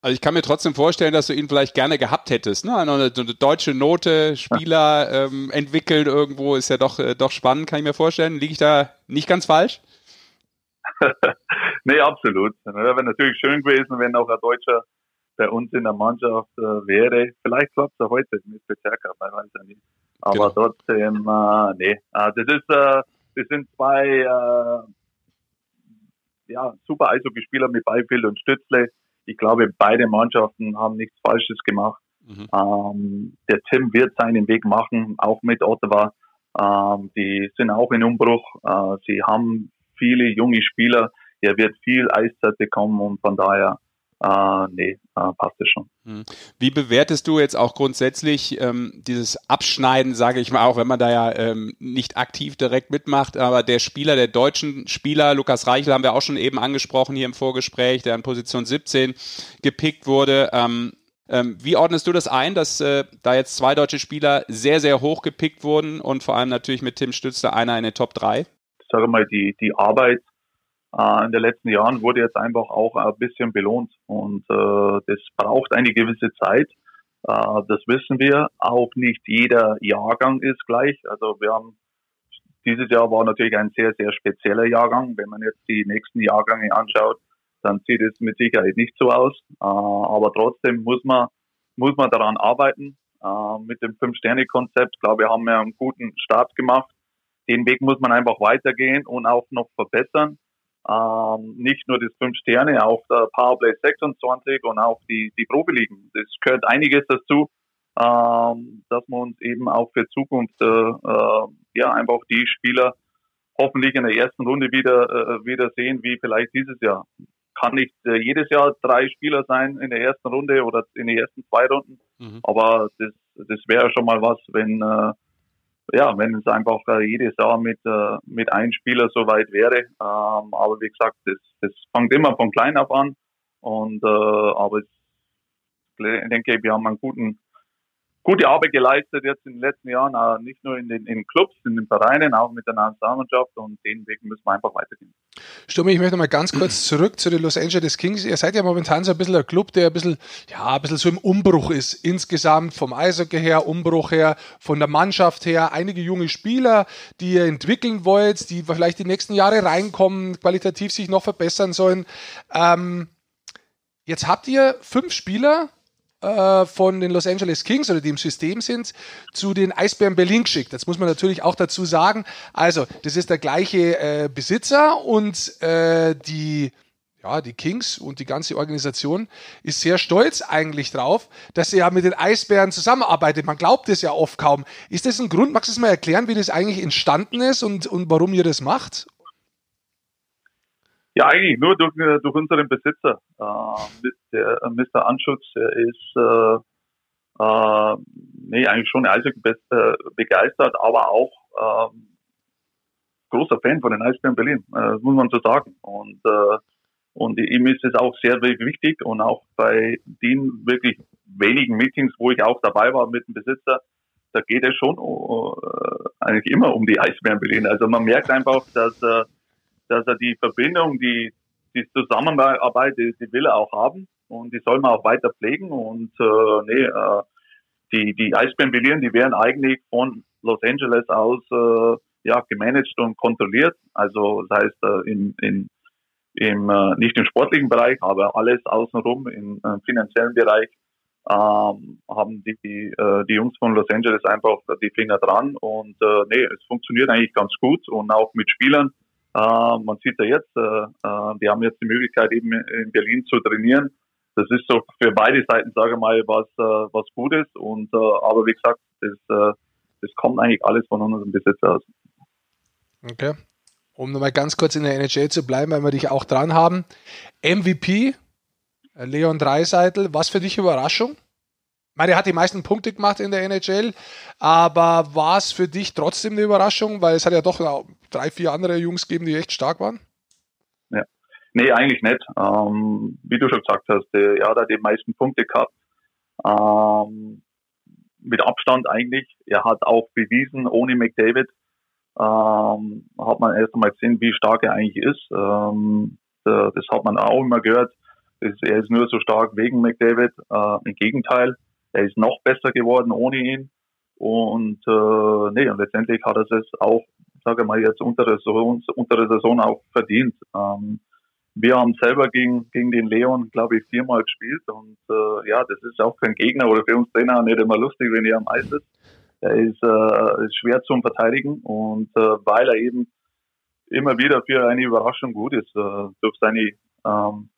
Also ich kann mir trotzdem vorstellen, dass du ihn vielleicht gerne gehabt hättest. Ne? Eine, eine deutsche Note, Spieler ähm, entwickeln irgendwo, ist ja doch, äh, doch spannend, kann ich mir vorstellen. Liege ich da nicht ganz falsch? (laughs) nee, absolut. Wäre natürlich schön gewesen, wenn auch ein Deutscher bei uns in der Mannschaft äh, wäre. Vielleicht klappt es ja heute mit Bezerka, man weiß ja nicht. Aber genau. trotzdem, äh, nee. Äh, das ist, äh, das sind zwei äh, ja, super Eishockeyspieler mit Beifeld und Stützle. Ich glaube, beide Mannschaften haben nichts Falsches gemacht. Mhm. Ähm, der Tim wird seinen Weg machen, auch mit Ottawa. Ähm, die sind auch in Umbruch. Äh, sie haben viele junge Spieler. Er wird viel Eiszeit bekommen und von daher äh, nee, äh, passt es schon. Hm. Wie bewertest du jetzt auch grundsätzlich ähm, dieses Abschneiden, sage ich mal, auch wenn man da ja ähm, nicht aktiv direkt mitmacht, aber der Spieler, der deutschen Spieler, Lukas Reichel haben wir auch schon eben angesprochen hier im Vorgespräch, der an Position 17 gepickt wurde. Ähm, ähm, wie ordnest du das ein, dass äh, da jetzt zwei deutsche Spieler sehr, sehr hoch gepickt wurden und vor allem natürlich mit Tim Stützler einer in den Top 3? Ich sage mal, die, die Arbeit in den letzten Jahren wurde jetzt einfach auch ein bisschen belohnt. Und äh, das braucht eine gewisse Zeit. Äh, das wissen wir. Auch nicht jeder Jahrgang ist gleich. Also wir haben dieses Jahr war natürlich ein sehr, sehr spezieller Jahrgang. Wenn man jetzt die nächsten Jahrgänge anschaut, dann sieht es mit Sicherheit nicht so aus. Äh, aber trotzdem muss man, muss man daran arbeiten. Äh, mit dem Fünf-Sterne-Konzept, glaube ich, haben wir einen guten Start gemacht. Den Weg muss man einfach weitergehen und auch noch verbessern. Ähm, nicht nur das Fünf Sterne, auch der Powerplay 26 und auch die, die Profiligen. Das gehört einiges dazu, ähm, dass wir uns eben auch für Zukunft äh, äh, ja einfach die Spieler hoffentlich in der ersten Runde wieder, äh, wieder sehen, wie vielleicht dieses Jahr. Kann nicht äh, jedes Jahr drei Spieler sein in der ersten Runde oder in den ersten zwei Runden, mhm. aber das, das wäre schon mal was, wenn äh, ja, wenn es einfach äh, jedes Jahr mit, äh, mit einem Spieler so weit wäre. Ähm, aber wie gesagt, das, das fängt immer von klein auf an. Und äh, aber ich denke, wir haben einen guten gute Arbeit geleistet jetzt in den letzten Jahren, nicht nur in den, in Clubs, in den Vereinen, auch mit der Nationalmannschaft und den Weg müssen wir einfach weitergehen. Stummi, ich möchte mal ganz kurz (clears throat) zurück zu den Los Angeles Kings. Ihr seid ja momentan so ein bisschen ein Club, der ein bisschen, ja, ein bisschen so im Umbruch ist. Insgesamt vom Eishockey her, Umbruch her, von der Mannschaft her. Einige junge Spieler, die ihr entwickeln wollt, die vielleicht die nächsten Jahre reinkommen, qualitativ sich noch verbessern sollen. Ähm, jetzt habt ihr fünf Spieler, äh, von den Los Angeles Kings oder die im System sind, zu den Eisbären Berlin geschickt. Das muss man natürlich auch dazu sagen. Also, das ist der gleiche äh, Besitzer und äh, die ja, die Kings und die ganze Organisation ist sehr stolz eigentlich drauf, dass sie ja mit den Eisbären zusammenarbeitet. Man glaubt es ja oft kaum. Ist das ein Grund? Magst du es mal erklären, wie das eigentlich entstanden ist und, und warum ihr das macht? Ja, eigentlich nur durch, äh, durch unseren Besitzer. Äh, der äh, Mr. Anschutz, der ist äh, äh, nee, eigentlich schon Eishockey äh, begeistert, aber auch äh, großer Fan von den Eisbären Berlin, das muss man so sagen. Und, äh, und ihm ist es auch sehr wichtig und auch bei den wirklich wenigen Meetings, wo ich auch dabei war mit dem Besitzer, da geht es schon äh, eigentlich immer um die Eisbären Berlin. Also man merkt einfach, dass äh, dass er die Verbindung, die, die Zusammenarbeit, die, die will er auch haben und die soll man auch weiter pflegen und äh, nee, äh, die, die Eisbären Berlin, die werden eigentlich von Los Angeles aus äh, ja, gemanagt und kontrolliert. Also das heißt äh, in, in, im, äh, nicht im sportlichen Bereich, aber alles außenrum im äh, finanziellen Bereich ähm, haben die, die, äh, die Jungs von Los Angeles einfach die Finger dran und äh, nee, es funktioniert eigentlich ganz gut und auch mit Spielern, man sieht ja jetzt, äh, äh, die haben jetzt die Möglichkeit eben in Berlin zu trainieren. Das ist so für beide Seiten, sage ich mal, was, äh, was Gutes. Und, äh, aber wie gesagt, das, äh, das kommt eigentlich alles von unserem Besitz aus. Okay. Um nochmal ganz kurz in der NHL zu bleiben, weil wir dich auch dran haben. MVP, Leon Dreiseitel, was für dich Überraschung? Meine, er hat die meisten Punkte gemacht in der NHL, aber war es für dich trotzdem eine Überraschung? Weil es hat ja doch drei, vier andere Jungs gegeben, die echt stark waren. Ja. Nee, eigentlich nicht. Ähm, wie du schon gesagt hast, der, ja, hat die meisten Punkte gehabt. Ähm, mit Abstand eigentlich. Er hat auch bewiesen, ohne McDavid ähm, hat man erst einmal gesehen, wie stark er eigentlich ist. Ähm, das hat man auch immer gehört. Er ist nur so stark wegen McDavid. Äh, Im Gegenteil, er ist noch besser geworden ohne ihn. Und äh, nee, und letztendlich hat er es auch, sage mal jetzt unter der Saison, unter der Saison auch verdient. Ähm, wir haben selber gegen, gegen den Leon, glaube ich, viermal gespielt. Und äh, ja, das ist auch kein Gegner oder für uns Trainer nicht immer lustig, wenn er am Eis ist. Er ist, äh, ist schwer zum Verteidigen und äh, weil er eben immer wieder für eine Überraschung gut ist, äh, durch seine ähm,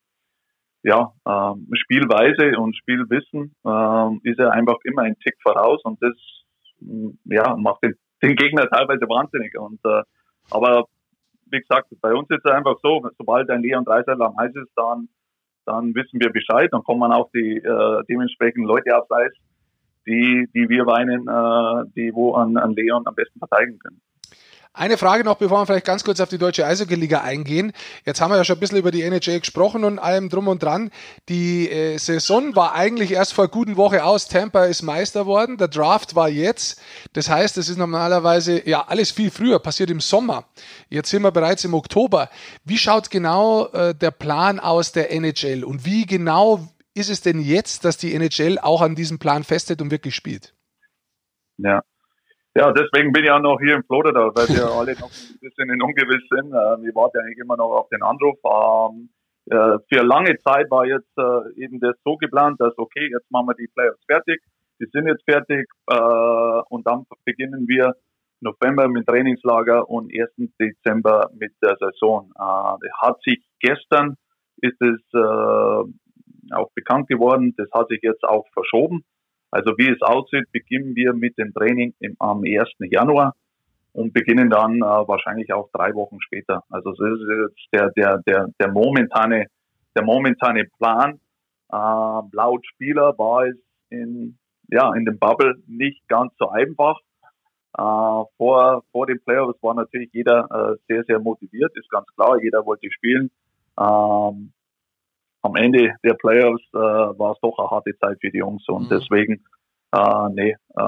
ja, ähm, Spielweise und Spielwissen ähm, ist er einfach immer ein Tick voraus und das mm, ja, macht den, (laughs) den Gegner teilweise wahnsinnig. Und äh, aber wie gesagt, bei uns ist es einfach so, sobald ein Leon Dreiseitel am Eis ist, dann, dann wissen wir Bescheid, dann kommen auch die äh, dementsprechenden Leute aufs Eis, die, die wir weinen, äh, die wo an, an Leon am besten verteidigen können. Eine Frage noch, bevor wir vielleicht ganz kurz auf die deutsche Eishockey-Liga eingehen. Jetzt haben wir ja schon ein bisschen über die NHL gesprochen und allem drum und dran. Die äh, Saison war eigentlich erst vor einer guten Woche aus. Tampa ist Meister worden. Der Draft war jetzt. Das heißt, es ist normalerweise ja alles viel früher, passiert im Sommer. Jetzt sind wir bereits im Oktober. Wie schaut genau äh, der Plan aus der NHL und wie genau ist es denn jetzt, dass die NHL auch an diesem Plan festhält und wirklich spielt? Ja, ja, deswegen bin ich auch noch hier in Florida, weil wir alle noch ein bisschen in Ungewiss sind. Äh, wir warten eigentlich immer noch auf den Anruf. Ähm, äh, für lange Zeit war jetzt äh, eben das so geplant, dass okay, jetzt machen wir die Playoffs fertig. Die sind jetzt fertig und dann beginnen wir November mit Trainingslager und 1. Dezember mit der Saison. hat sich gestern ist es auch bekannt geworden, das hat sich jetzt auch verschoben. Also wie es aussieht, beginnen wir mit dem Training im, am 1. Januar und beginnen dann äh, wahrscheinlich auch drei Wochen später. Also das ist jetzt der, der, der, der momentane, der momentane Plan. Äh, laut Spieler war es in, ja, in dem Bubble nicht ganz so einfach. Äh, vor, vor den Playoffs war natürlich jeder äh, sehr, sehr motiviert, ist ganz klar, jeder wollte spielen. Ähm, am Ende der Playoffs äh, war es doch eine harte Zeit für die Jungs und mhm. deswegen äh, nee, äh,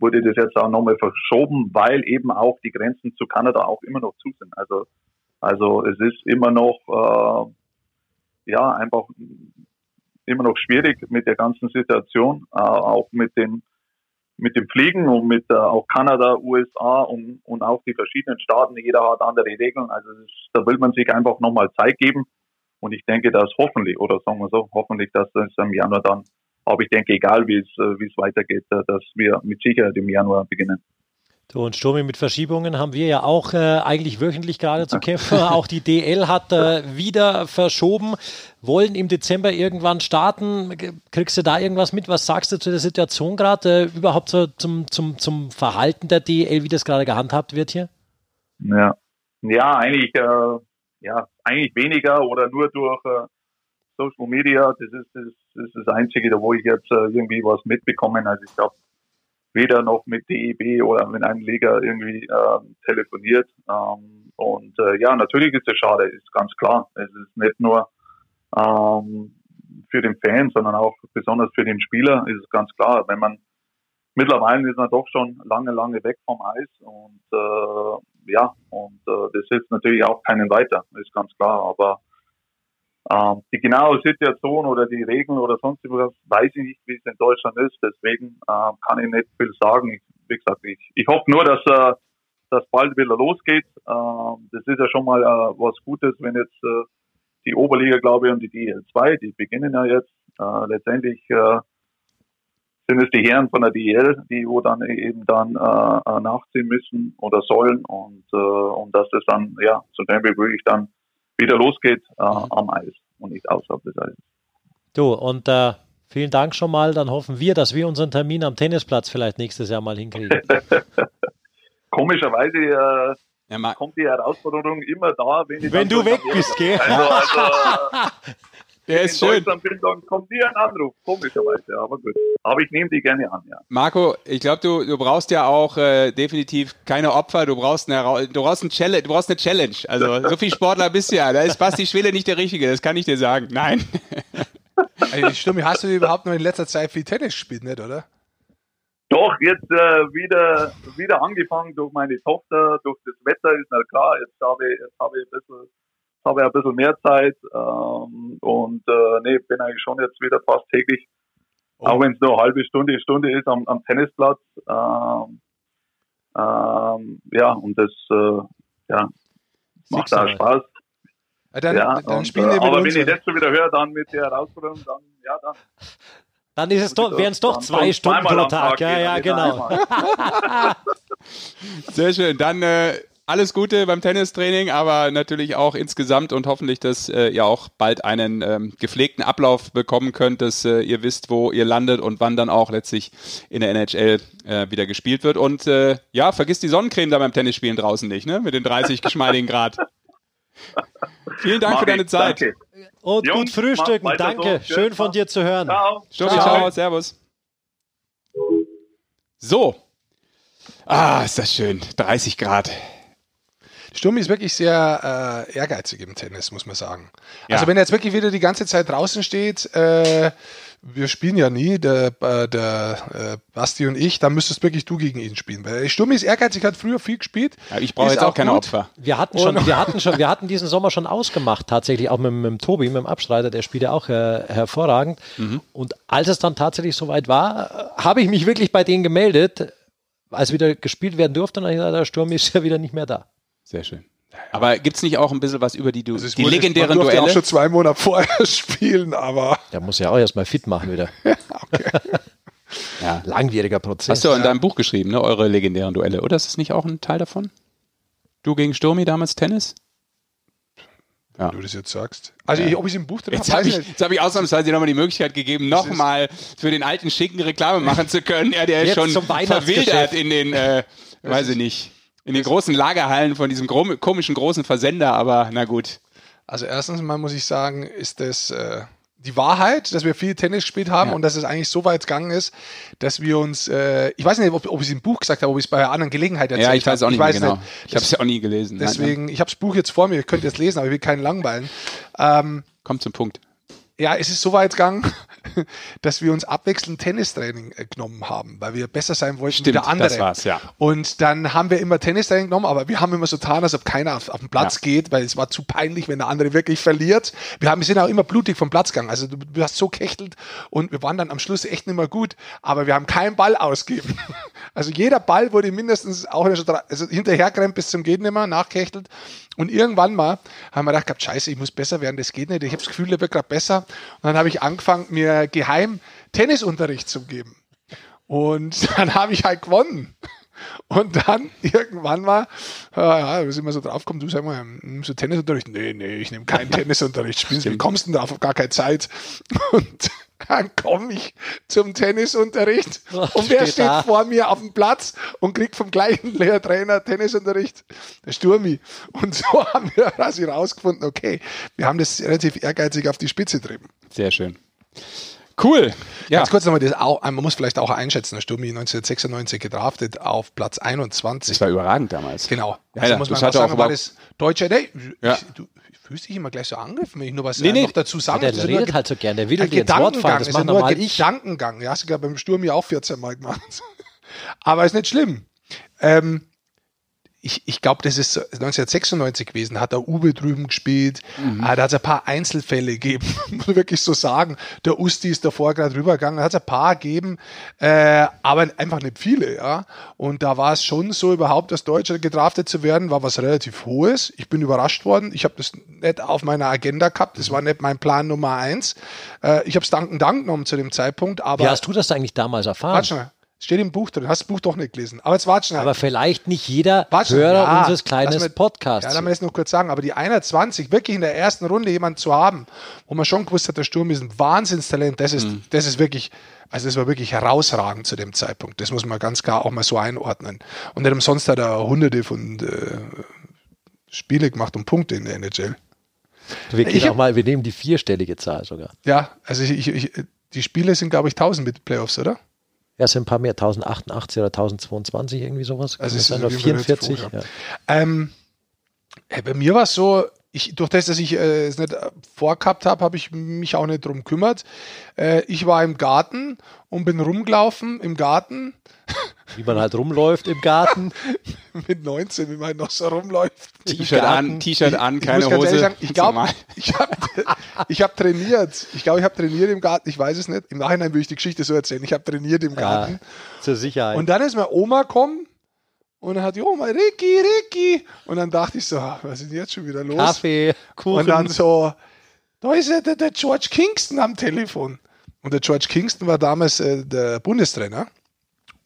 wurde das jetzt auch nochmal verschoben, weil eben auch die Grenzen zu Kanada auch immer noch zu sind. Also also es ist immer noch äh, ja einfach immer noch schwierig mit der ganzen Situation, äh, auch mit dem mit dem Fliegen und mit äh, auch Kanada, USA und, und auch die verschiedenen Staaten. Jeder hat andere Regeln. Also ist, da will man sich einfach nochmal Zeit geben. Und ich denke, dass hoffentlich, oder sagen wir so, hoffentlich, dass das im Januar dann, aber ich denke, egal wie es, äh, wie es weitergeht, äh, dass wir mit Sicherheit im Januar beginnen. So, und Sturmi mit Verschiebungen haben wir ja auch äh, eigentlich wöchentlich gerade zu kämpfen. (laughs) auch die DL hat äh, wieder verschoben, wollen im Dezember irgendwann starten. Kriegst du da irgendwas mit? Was sagst du zu der Situation gerade? Äh, überhaupt so zum, zum, zum Verhalten der DL, wie das gerade gehandhabt wird hier? Ja, ja eigentlich äh, ja, eigentlich weniger oder nur durch äh, Social Media. Das ist, das, ist das Einzige, wo ich jetzt äh, irgendwie was mitbekommen. Also ich habe weder noch mit DEB oder mit einem Liga irgendwie äh, telefoniert. Ähm, und äh, ja, natürlich ist es schade, ist ganz klar. Es ist nicht nur ähm, für den Fan, sondern auch besonders für den Spieler ist es ganz klar, wenn man mittlerweile ist man doch schon lange, lange weg vom Eis und äh, ja, und äh, das hilft natürlich auch keinen weiter, ist ganz klar. Aber äh, die genaue Situation oder die Regeln oder sonst was weiß ich nicht, wie es in Deutschland ist. Deswegen äh, kann ich nicht viel sagen. Ich, wie gesagt, ich, ich hoffe nur, dass äh, das bald wieder losgeht. Äh, das ist ja schon mal äh, was Gutes, wenn jetzt äh, die Oberliga, glaube ich, und die DL2, die beginnen ja jetzt äh, letztendlich äh, sind es die Herren von der DL, die wo dann eben dann äh, äh, nachziehen müssen oder sollen und, äh, und dass das dann ja so schnell wie möglich dann wieder losgeht äh, mhm. am Eis und nicht außerhalb des Eises. Du und äh, vielen Dank schon mal. Dann hoffen wir, dass wir unseren Termin am Tennisplatz vielleicht nächstes Jahr mal hinkriegen. (laughs) Komischerweise äh, ja, kommt die Herausforderung immer da, wenn, wenn du weg bist, gell? Also, also, (laughs) Der ist schön. bin, dann kommt dir ein Anruf, komischerweise, aber gut. Aber ich nehme die gerne an, ja. Marco, ich glaube, du, du brauchst ja auch äh, definitiv keine Opfer, du brauchst eine, du brauchst, ein Challenge, du brauchst eine Challenge. Also so viel Sportler bist du ja, da ist Basti Schwele nicht der Richtige, das kann ich dir sagen. Nein. (laughs) Ey, Sturmi, hast du überhaupt noch in letzter Zeit viel Tennis gespielt, nicht, oder? Doch, jetzt äh, wieder, wieder angefangen durch meine Tochter, durch das Wetter ist na klar, jetzt habe ich, jetzt habe ich ein bisschen, habe ich ein bisschen mehr Zeit ähm, und äh, nee, bin eigentlich schon jetzt wieder fast täglich, Oh. auch wenn es nur eine halbe Stunde, Stunde ist am, am Tennisplatz. Ähm, ähm, ja, und das äh, ja, macht auch. Spaß. Ja, dann, ja, dann und, spielen äh, wir mit aber uns. wenn ich das schon wieder höre, dann mit der Herausforderung, dann ja, dann Dann ist es doch, wären es doch zwei Stunden pro am Tag. Ja, ja, genau. (laughs) Sehr schön. Dann äh, alles Gute beim Tennistraining, aber natürlich auch insgesamt und hoffentlich, dass äh, ihr auch bald einen ähm, gepflegten Ablauf bekommen könnt, dass äh, ihr wisst, wo ihr landet und wann dann auch letztlich in der NHL äh, wieder gespielt wird. Und äh, ja, vergiss die Sonnencreme da beim Tennisspielen draußen nicht, ne? Mit den 30 geschmeidigen Grad. (laughs) Vielen Dank Mach für deine ich, Zeit. Danke. Und Jungs, gut frühstücken. Danke. so. Schön von dir zu hören. Ciao. Ciao. ciao, servus. So. Ah, ist das schön. 30 Grad. Sturmi ist wirklich sehr äh, ehrgeizig im Tennis, muss man sagen. Ja. Also wenn er jetzt wirklich wieder die ganze Zeit draußen steht, äh, wir spielen ja nie, der, äh, der äh, Basti und ich, dann müsstest wirklich du gegen ihn spielen. Weil Sturmi ist ehrgeizig, hat früher viel gespielt. Ja, ich brauche jetzt auch keine gut. Opfer. Wir hatten schon, wir hatten schon, wir hatten diesen Sommer schon ausgemacht, tatsächlich auch mit, mit dem Tobi, mit dem Abstreiter, der spielt ja auch äh, hervorragend. Und als es dann tatsächlich soweit war, habe ich mich wirklich bei denen gemeldet, als wieder gespielt werden durfte, und dann gesagt, der Sturm ist ja wieder nicht mehr da. Sehr schön. Aber gibt's nicht auch ein bisschen was über die, du Also es die wurde- legendären man Duelle? auch schon zwei Monate vorher (laughs) spielen, aber Der muss ja auch erstmal fit machen wieder. (laughs) (laughs) Ja. Langwieriger Prozess. Hast du in deinem Buch geschrieben, ne? Eure legendären Duelle. Oder ist das nicht auch ein Teil davon? Du gegen Sturmi damals Tennis? wenn du das jetzt sagst. Also ich, ob ich es im Buch drin Jetzt habe, habe ich, ich jetzt hab ich ausnahmsweise nochmal die Möglichkeit gegeben, nochmal für den alten Schicken Reklame machen zu können. Er, der ist schon verwildert in den, äh, weiß ich nicht, in den großen Lagerhallen von diesem komischen großen Versender, aber na gut. Also erstens mal muss ich sagen, ist das äh, die Wahrheit, dass wir viel Tennis gespielt haben Ja. und dass es eigentlich so weit gegangen ist, dass wir uns, äh, ich weiß nicht, ob, ob ich es im Buch gesagt habe, ob ich es bei einer anderen Gelegenheit erzählt Ja, ich weiß habe. auch nicht mehr genau. Ich habe es ja auch nie gelesen. Nein, Deswegen, ich habe das Buch jetzt vor mir, ihr könnt jetzt lesen, aber ich will keinen langweilen. Ähm. Kommt zum Punkt. Ja, es ist so weit gegangen, (laughs) dass wir uns abwechselnd Tennistraining äh, genommen haben, weil wir besser sein wollten wie Stimmt, der andere. das war's, ja. Und dann haben wir immer Tennistraining genommen, aber wir haben immer so getan, als ob keiner auf, auf den Platz Ja. geht, weil es war zu peinlich, wenn der andere wirklich verliert. Wir haben, wir sind auch immer blutig vom Platz gegangen. Also du, du hast so kechtelt und wir waren dann am Schluss echt nicht mehr gut, aber wir haben keinen Ball ausgeben. (laughs) Also jeder Ball wurde mindestens auch also hinterhergerannt bis zum geht nimmer, nachkechtelt. Und irgendwann mal haben wir gedacht, gehabt, scheiße, ich muss besser werden, das geht nicht. Ich habe das Gefühl, der wird gerade besser. Und dann habe ich angefangen, mir geheim Tennisunterricht zu geben. Und (laughs) dann habe ich halt gewonnen. Und dann irgendwann mal, ja, ja, da sind wir so draufgekommen, du sag mal, nimmst du Tennisunterricht? Nee, nee, ich nehme keinen (laughs) Tennisunterricht. Spielen wie kommst du denn da auf gar keine Zeit? Und dann komme ich zum Tennisunterricht Was (laughs) und wer steht steht da? vor mir auf dem Platz und kriegt vom gleichen (laughs) Lehrtrainer Tennisunterricht? Der Sturmi. Und so (laughs) haben wir quasi rausgefunden, okay, wir haben das relativ ehrgeizig auf die Spitze getrieben. Sehr schön. Cool. Ja, Ganz kurz nochmal, das auch, man muss vielleicht auch einschätzen, der Sturmi 1996 gedraftet auf Platz 21. das war überragend damals. Genau. Ja, also ja, muss das man einfach sagen, auch war das deutsche. Nee, Ja. ich, du ich fühlst dich immer gleich so angegriffen, wenn ich nur was Nee, äh, nee. noch dazu sagen der Das ist redet nur halt so gern, der will dir ins Wort fallen, Gedankengang. das ist macht ja nur normal ein ich. Gedankengang. Ja, hast du ja beim Sturmi auch 14 Mal gemacht. (laughs) Aber ist nicht schlimm. Ähm, ich, ich glaube, das ist 1996 gewesen, hat der Uwe drüben gespielt, Mhm. äh, da hat es ein paar Einzelfälle gegeben, (laughs) muss wirklich so sagen. Der Usti ist davor gerade rübergegangen, da hat es ein paar gegeben, äh, aber einfach nicht viele, ja. Und da war es schon so überhaupt, als Deutscher gedraftet zu werden, war was relativ Hohes. Ich bin überrascht worden, ich habe das nicht auf meiner Agenda gehabt, das war nicht mein Plan Nummer eins. Äh, ich habe es danken Dank genommen zu dem Zeitpunkt, aber Wie hast du das eigentlich damals erfahren? warte steht im Buch drin, hast das Buch doch nicht gelesen, aber jetzt warte schnell. Aber vielleicht nicht jeder Hörer ja, unseres lass kleinen Podcasts. Ja, will ich es noch kurz sagen, aber die 21, wirklich in der ersten Runde jemanden zu haben, wo man schon gewusst hat, der Sturm ist ein Wahnsinnstalent, das ist, Mhm. das ist wirklich, also das war wirklich herausragend zu dem Zeitpunkt. Das muss man ganz klar auch mal so einordnen. Und nicht umsonst hat er hunderte von äh, Spiele gemacht und Punkte in der NHL. wir gehen hab- auch mal, wir nehmen die vierstellige Zahl sogar. Ja, also ich, ich, ich, die Spiele sind, glaube ich, 1000 mit Playoffs, oder? Sind ein paar mehr, 1088 oder 1022, irgendwie sowas. Also es ist relativ 44? hoch, ja. ja. Ähm, hey, bei mir war es so, ich, durch das, dass ich äh, es nicht äh, vorgehabt habe, habe ich mich auch nicht drum gekümmert. Äh, ich war im Garten und bin rumgelaufen im Garten. (laughs) Wie man halt rumläuft im Garten. (laughs) Mit 19, wie man noch so rumläuft. T-Shirt an, T-Shirt an, Ich keine ehrlich Hose. sagen, ich glaube, (laughs) ich habe ich hab trainiert. Ich glaube, ich habe trainiert im Garten. Ich weiß es nicht. Im Nachhinein will ich die Geschichte so erzählen. Ich habe trainiert im Garten. Ja, zur Sicherheit. Und dann ist meine Oma gekommen und dann hat die Oma, Ricky, Ricky. Und dann dachte ich so, ah, was ist denn jetzt schon wieder los? Kaffee, Kuchen. Und dann so, da ist ja der, der George Kingston am Telefon. Und der George Kingston war damals äh, der Bundestrainer.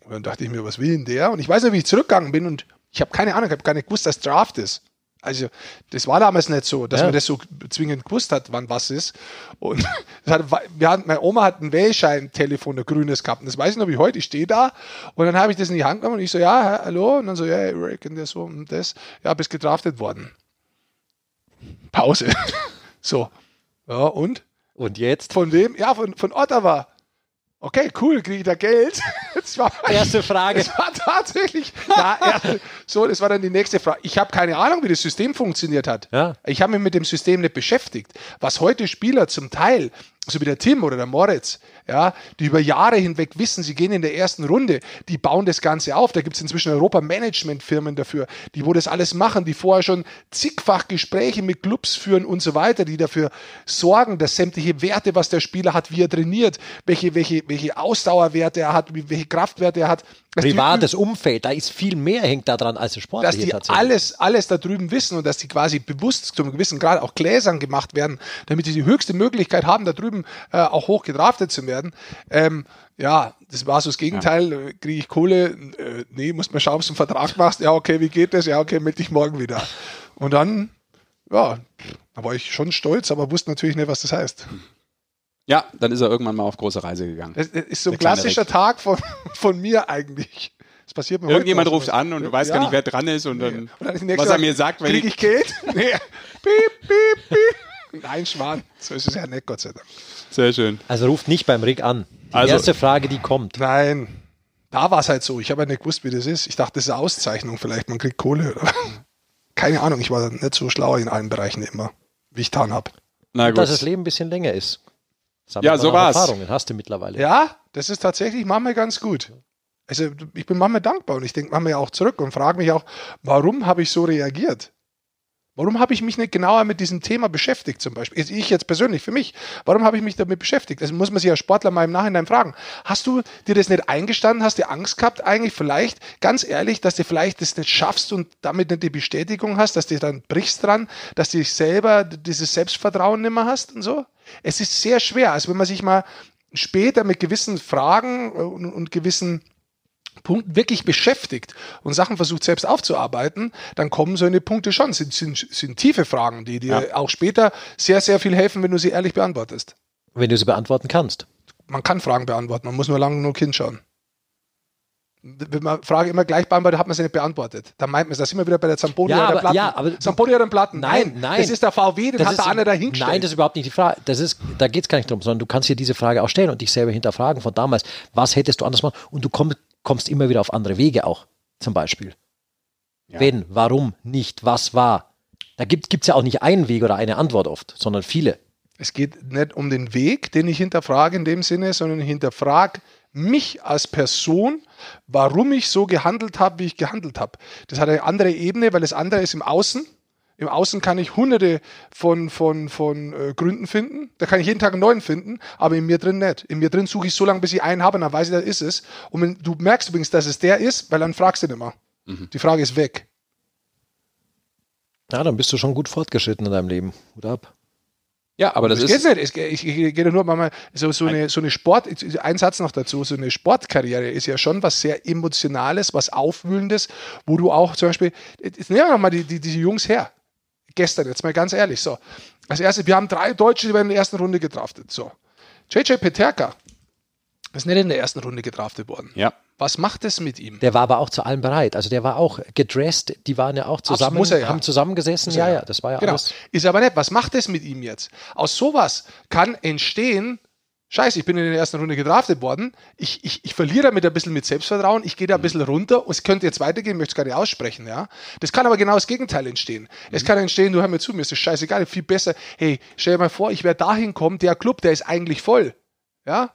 Und dann dachte ich mir, was will denn der? Und ich weiß nicht, wie ich zurückgegangen bin und ich habe keine Ahnung, ich habe gar nicht gewusst, dass Draft ist. Also, das war damals nicht so, dass Ja. man das so zwingend gewusst hat, wann was ist. Und (laughs) hat, wir hatten, meine Oma hat ein Wählschein-Telefon, ein grünes gehabt. Und das weiß ich noch wie heute. Ich stehe da und dann habe ich das in die Hand genommen und ich so, ja, hallo. Und dann so, ja, Rick und das so und das. Ja, bist gedraftet worden. Pause. (laughs) so. Ja, und? Und jetzt? Von wem? Ja, von, von Ottawa. Okay, cool, kriege ich da Geld? (laughs) Das war, (laughs) Erste Frage. das war tatsächlich. Ja, ja, so, das war dann die nächste Frage. Ich habe keine Ahnung, wie das System funktioniert hat. Ja. Ich habe mich mit dem System nicht beschäftigt. Was heute Spieler zum Teil, so wie der Tim oder der Moritz, ja, die über Jahre hinweg wissen, sie gehen in der ersten Runde, die bauen das Ganze auf. Da gibt es inzwischen Europa-Management-Firmen dafür, die wo das alles machen, die vorher schon zigfach Gespräche mit Clubs führen und so weiter, die dafür sorgen, dass sämtliche Werte, was der Spieler hat, wie er trainiert, welche, welche, welche Ausdauerwerte er hat, welche Kraftwerte er hat. dass die Privates Umfeld, da ist viel mehr hängt da dran als das dass Sportliche die alles, alles da drüben wissen und dass die quasi bewusst zu einem gewissen Grad auch gläsern gemacht werden, damit sie die höchste Möglichkeit haben, da drüben äh, auch hoch gedraftet zu werden. Ähm, ja, das war so das Gegenteil. Äh, Kriege ich Kohle? Äh, nee, muss man schauen, ob du einen Vertrag machst. Ja, okay, wie geht das? Ja, okay, melde dich morgen wieder. Und dann, ja, da war ich schon stolz, aber wusste natürlich nicht, was das heißt. Ja, dann ist er irgendwann mal auf große Reise gegangen. Das ist so ein klassischer. Tag von, (laughs) von mir eigentlich. Das passiert mir Irgendjemand ruft an und du weißt Ja. gar nicht, wer dran ist und dann, Und dann was er mir sagt, wenn krieg ich, ich Geld? (laughs) nee. Piep, piep, piep. Nein, Schwan. So ist es ja nicht, Gott sei Dank. Sehr schön. Also ruft nicht beim Rick an. Die Also- erste Frage, die kommt. Nein. Da war es halt so. Ich habe ja nicht gewusst, wie das ist. Ich dachte, das ist eine Auszeichnung vielleicht. Man kriegt Kohle. Oder? (laughs) Keine Ahnung. Ich war nicht so schlau in allen Bereichen immer, wie ich getan habe. Na gut. Dass das Leben ein bisschen länger ist. Sammelt Ja, so war's. Erfahrungen hast du mittlerweile. Ja, das ist tatsächlich manchmal ganz gut. Also ich bin manchmal dankbar und ich denke manchmal auch zurück und frage mich auch, warum habe ich so reagiert? Warum habe ich mich nicht genauer mit diesem Thema beschäftigt zum Beispiel? Ich jetzt persönlich, für mich. Warum habe ich mich damit beschäftigt? Also muss man sich als Sportler mal im Nachhinein fragen. Hast du dir das nicht eingestanden? Hast du Angst gehabt eigentlich vielleicht, ganz ehrlich, dass du vielleicht das nicht schaffst und damit nicht die Bestätigung hast, dass du dann brichst dran, dass du selber dieses Selbstvertrauen nicht mehr hast und so? Es ist sehr schwer. Also wenn man sich mal später mit gewissen Fragen äh, und, und gewissen Punkten wirklich beschäftigt und Sachen versucht selbst aufzuarbeiten, dann kommen so eine Punkte schon. Sind, sind, sind tiefe Fragen, die dir Ja. auch später sehr, sehr viel helfen, wenn du sie ehrlich beantwortest. Wenn du sie beantworten kannst. Man kann Fragen beantworten, man muss nur lang genug hinschauen. Wenn man Frage immer gleich beantwortet, hat man sie nicht beantwortet. Dann meint man es, da sind wir wieder bei der Zamponia Ja, oder aber- Platten. ja, aber- Zamponia oder Platten. Nein, nein. Das ist der VW, den Das hat ist- der andere dahingestellt. Nein, das ist überhaupt nicht die Frage. Das ist, da geht es gar nicht drum, sondern du kannst dir diese Frage auch stellen und dich selber hinterfragen von damals. Was hättest du anders machen? Und du komm, kommst immer wieder auf andere Wege auch, zum Beispiel. Ja. Wenn, warum, nicht, was war. Da gibt es ja auch nicht einen Weg oder eine Antwort oft, sondern viele. Es geht nicht um den Weg, den ich hinterfrage in dem Sinne, sondern ich hinterfrage mich als Person, warum ich so gehandelt habe, wie ich gehandelt habe. Das hat eine andere Ebene, weil das andere ist im Außen. Im Außen kann ich hunderte von, von, von äh, Gründen finden. Da kann ich jeden Tag einen neuen finden, aber in mir drin nicht. In mir drin suche ich so lange, bis ich einen habe und dann weiß ich, das ist es. Und wenn, du merkst übrigens, dass es der ist, weil dann fragst du nicht mehr. Die Frage ist weg. Ja, dann bist du schon gut fortgeschritten in deinem Leben. Hut ab. Ja, aber das, Das ist. geht nicht. Es, geht- ich, ich gehe nur mal so, so eine, so eine Sport, ein Satz noch dazu, so eine Sportkarriere ist ja schon was sehr Emotionales, was Aufwühlendes, wo du auch zum Beispiel, jetzt nehmen wir noch mal die, die, diese Jungs her. Gestern, jetzt mal ganz ehrlich, so. Als erstes, wir haben drei Deutsche, die werden in der ersten Runde gedraftet. So. JJ Peterka ist nicht in der ersten Runde gedraftet worden. Ja. Was macht es mit ihm? Der war aber auch zu allem bereit. Also der war auch gedressed, die waren ja auch zusammen, muss er ja. haben zusammengesessen. Ja, ja, das war ja Genau. alles. Ist aber nicht. Was macht es mit ihm jetzt? Aus sowas kann entstehen Scheiße, ich bin in der ersten Runde gedraftet worden. Ich, ich, ich verliere damit ein bisschen mit Selbstvertrauen. Ich gehe da ein bisschen runter. Und es könnte jetzt weitergehen, möchte es gar nicht aussprechen. Ja? Das kann aber genau das Gegenteil entstehen. Es kann entstehen, du hör mir zu, mir ist das scheißegal, viel besser. Hey, stell dir mal vor, ich werde dahin kommen, der Club, der ist eigentlich voll. Ja,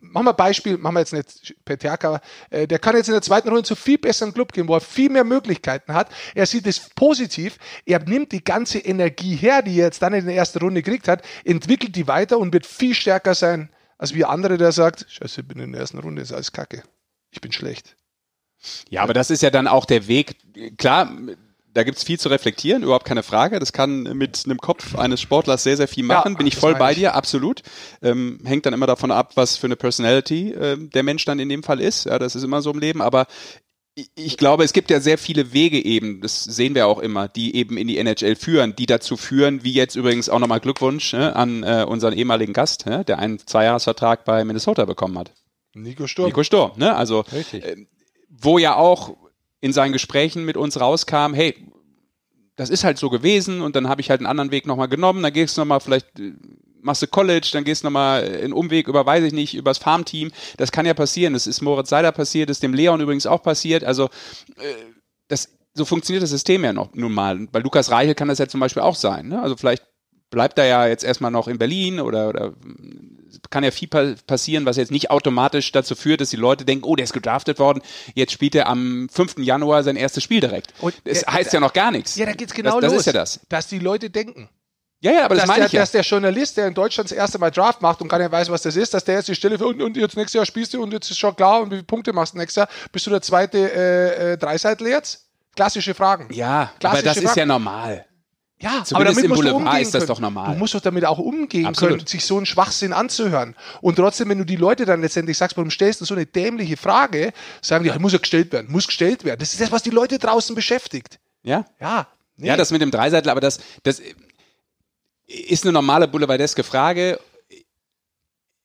machen wir ein Beispiel, machen wir jetzt nicht Peterka, äh, der kann jetzt in der zweiten Runde zu viel besseren Club gehen, wo er viel mehr Möglichkeiten hat. Er sieht es positiv, er nimmt die ganze Energie her, die er jetzt dann in der ersten Runde gekriegt hat, entwickelt die weiter und wird viel stärker sein, als wie andere, der sagt, scheiße, ich bin in der ersten Runde, ist alles kacke. Ich bin schlecht. Ja, aber das ist ja dann auch der Weg. Klar, da gibt's viel zu reflektieren, überhaupt keine Frage. Das kann mit einem Kopf eines Sportlers sehr, sehr viel machen. Ja, Bin ich voll bei ich. dir, absolut. Ähm, hängt dann immer davon ab, was für eine Personality äh, der Mensch dann in dem Fall ist. Ja, das ist immer so im Leben. Aber ich- glaube, es gibt ja sehr viele Wege eben, das sehen wir auch immer, die eben in die NHL führen, die dazu führen, wie jetzt übrigens auch nochmal Glückwunsch ne, an äh, unseren ehemaligen Gast, ne, der einen Zweijahresvertrag bei Minnesota bekommen hat. Nico Sturm. Nico Sturm, ne? Also Richtig. äh, wo ja auch in seinen Gesprächen mit uns rauskam, hey, das ist halt so gewesen und dann habe ich halt einen anderen Weg nochmal genommen, dann gehst du nochmal vielleicht äh, machst du College, dann gehst du nochmal einen Umweg über, weiß ich nicht, übers Farmteam. Das kann ja passieren. Das ist Moritz Seider passiert, das ist dem Leon übrigens auch passiert. Also äh, das, so funktioniert das System ja noch nun mal. Bei Lukas Reichel kann das ja zum Beispiel auch sein. Ne? Also vielleicht bleibt er ja jetzt erstmal noch in Berlin oder, oder kann ja viel pa passieren, was jetzt nicht automatisch dazu führt, dass die Leute denken, oh, der ist gedraftet worden, jetzt spielt er am 5. Januar sein erstes Spiel direkt. Und das der- heißt ja noch gar nichts. Ja, da geht's genau das, das los. ist ja das. Dass die Leute denken. Ja, ja, aber das dass, meine der, ich ja. dass der Journalist, der in Deutschland das erste Mal Draft macht und gar nicht weiß, was das ist, dass der jetzt die Stelle für und, und jetzt nächstes Jahr spielst du und jetzt ist schon klar und wie viele Punkte machst du nächstes Jahr? Bist du der zweite äh, äh, Dreiseitel jetzt? Klassische Fragen. Ja, aber Klassische das ist Fragen. ja normal. Ja, aber Zumindest damit im musst du Boulevard umgehen ist das doch normal. Du musst doch damit auch umgehen Absolut. können, sich so einen Schwachsinn anzuhören. Und trotzdem, wenn du die Leute dann letztendlich sagst, warum stellst du so eine dämliche Frage, sagen die, ja, muss ja gestellt werden, muss gestellt werden. Das ist das, was die Leute draußen beschäftigt. Ja? Ja, nee. Ja, das mit dem Dreiseitel, aber das, das ist eine normale boulevardeske Frage.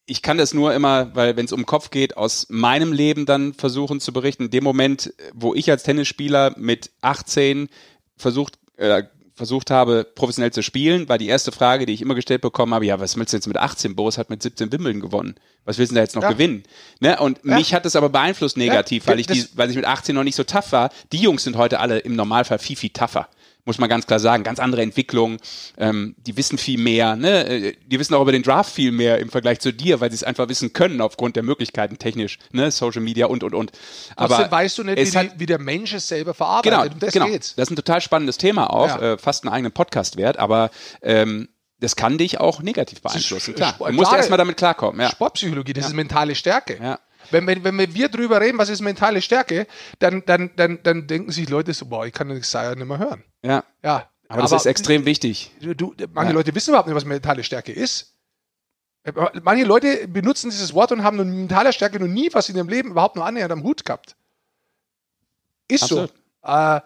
Ich kann das nur immer, weil wenn es um den Kopf geht, aus meinem Leben dann versuchen zu berichten. In dem Moment, wo ich als Tennisspieler mit 18 versucht, äh, versucht habe, professionell zu spielen, war die erste Frage, die ich immer gestellt bekommen habe, ja, was willst du jetzt mit 18? Boris hat mit 17 Wimbledon gewonnen. Was willst du da jetzt noch Ja. gewinnen? Ne? Und Ja. mich hat es aber beeinflusst negativ, Ja, weil ich die, das- weil ich mit 18 noch nicht so tough war. Die Jungs sind heute alle im Normalfall viel, viel tougher. Muss man ganz klar sagen. Ganz andere Entwicklung. Ähm, die wissen viel mehr. Ne? Äh, Die wissen auch über den Draft viel mehr im Vergleich zu dir, weil sie es einfach wissen können aufgrund der Möglichkeiten technisch. Ne? Social Media und, und, und. Trotzdem Aber weißt du nicht, wie, hat, die, wie der Mensch es selber verarbeitet. Genau, um das genau. geht's. Das ist ein total spannendes Thema auch. Ja. Äh, fast einen eigenen Podcast wert. Aber ähm, das kann dich auch negativ beeinflussen. Klar. Sport- Du musst erstmal damit klarkommen. Ja. Sportpsychologie, das ist mentale Stärke. Ja. Wenn, wenn, wenn wir drüber reden, was ist mentale Stärke, dann, dann, dann, dann denken sich Leute so, boah, ich kann das Sire nicht mehr hören. ja. Ja, Aber das ist extrem wichtig. Du, manche Ja. Leute wissen überhaupt nicht, was mentale Stärke ist. Manche Leute benutzen dieses Wort und haben mit mentaler Stärke noch nie was in ihrem Leben überhaupt nur annähernd am Hut gehabt. Ist Absolut. so. Äh,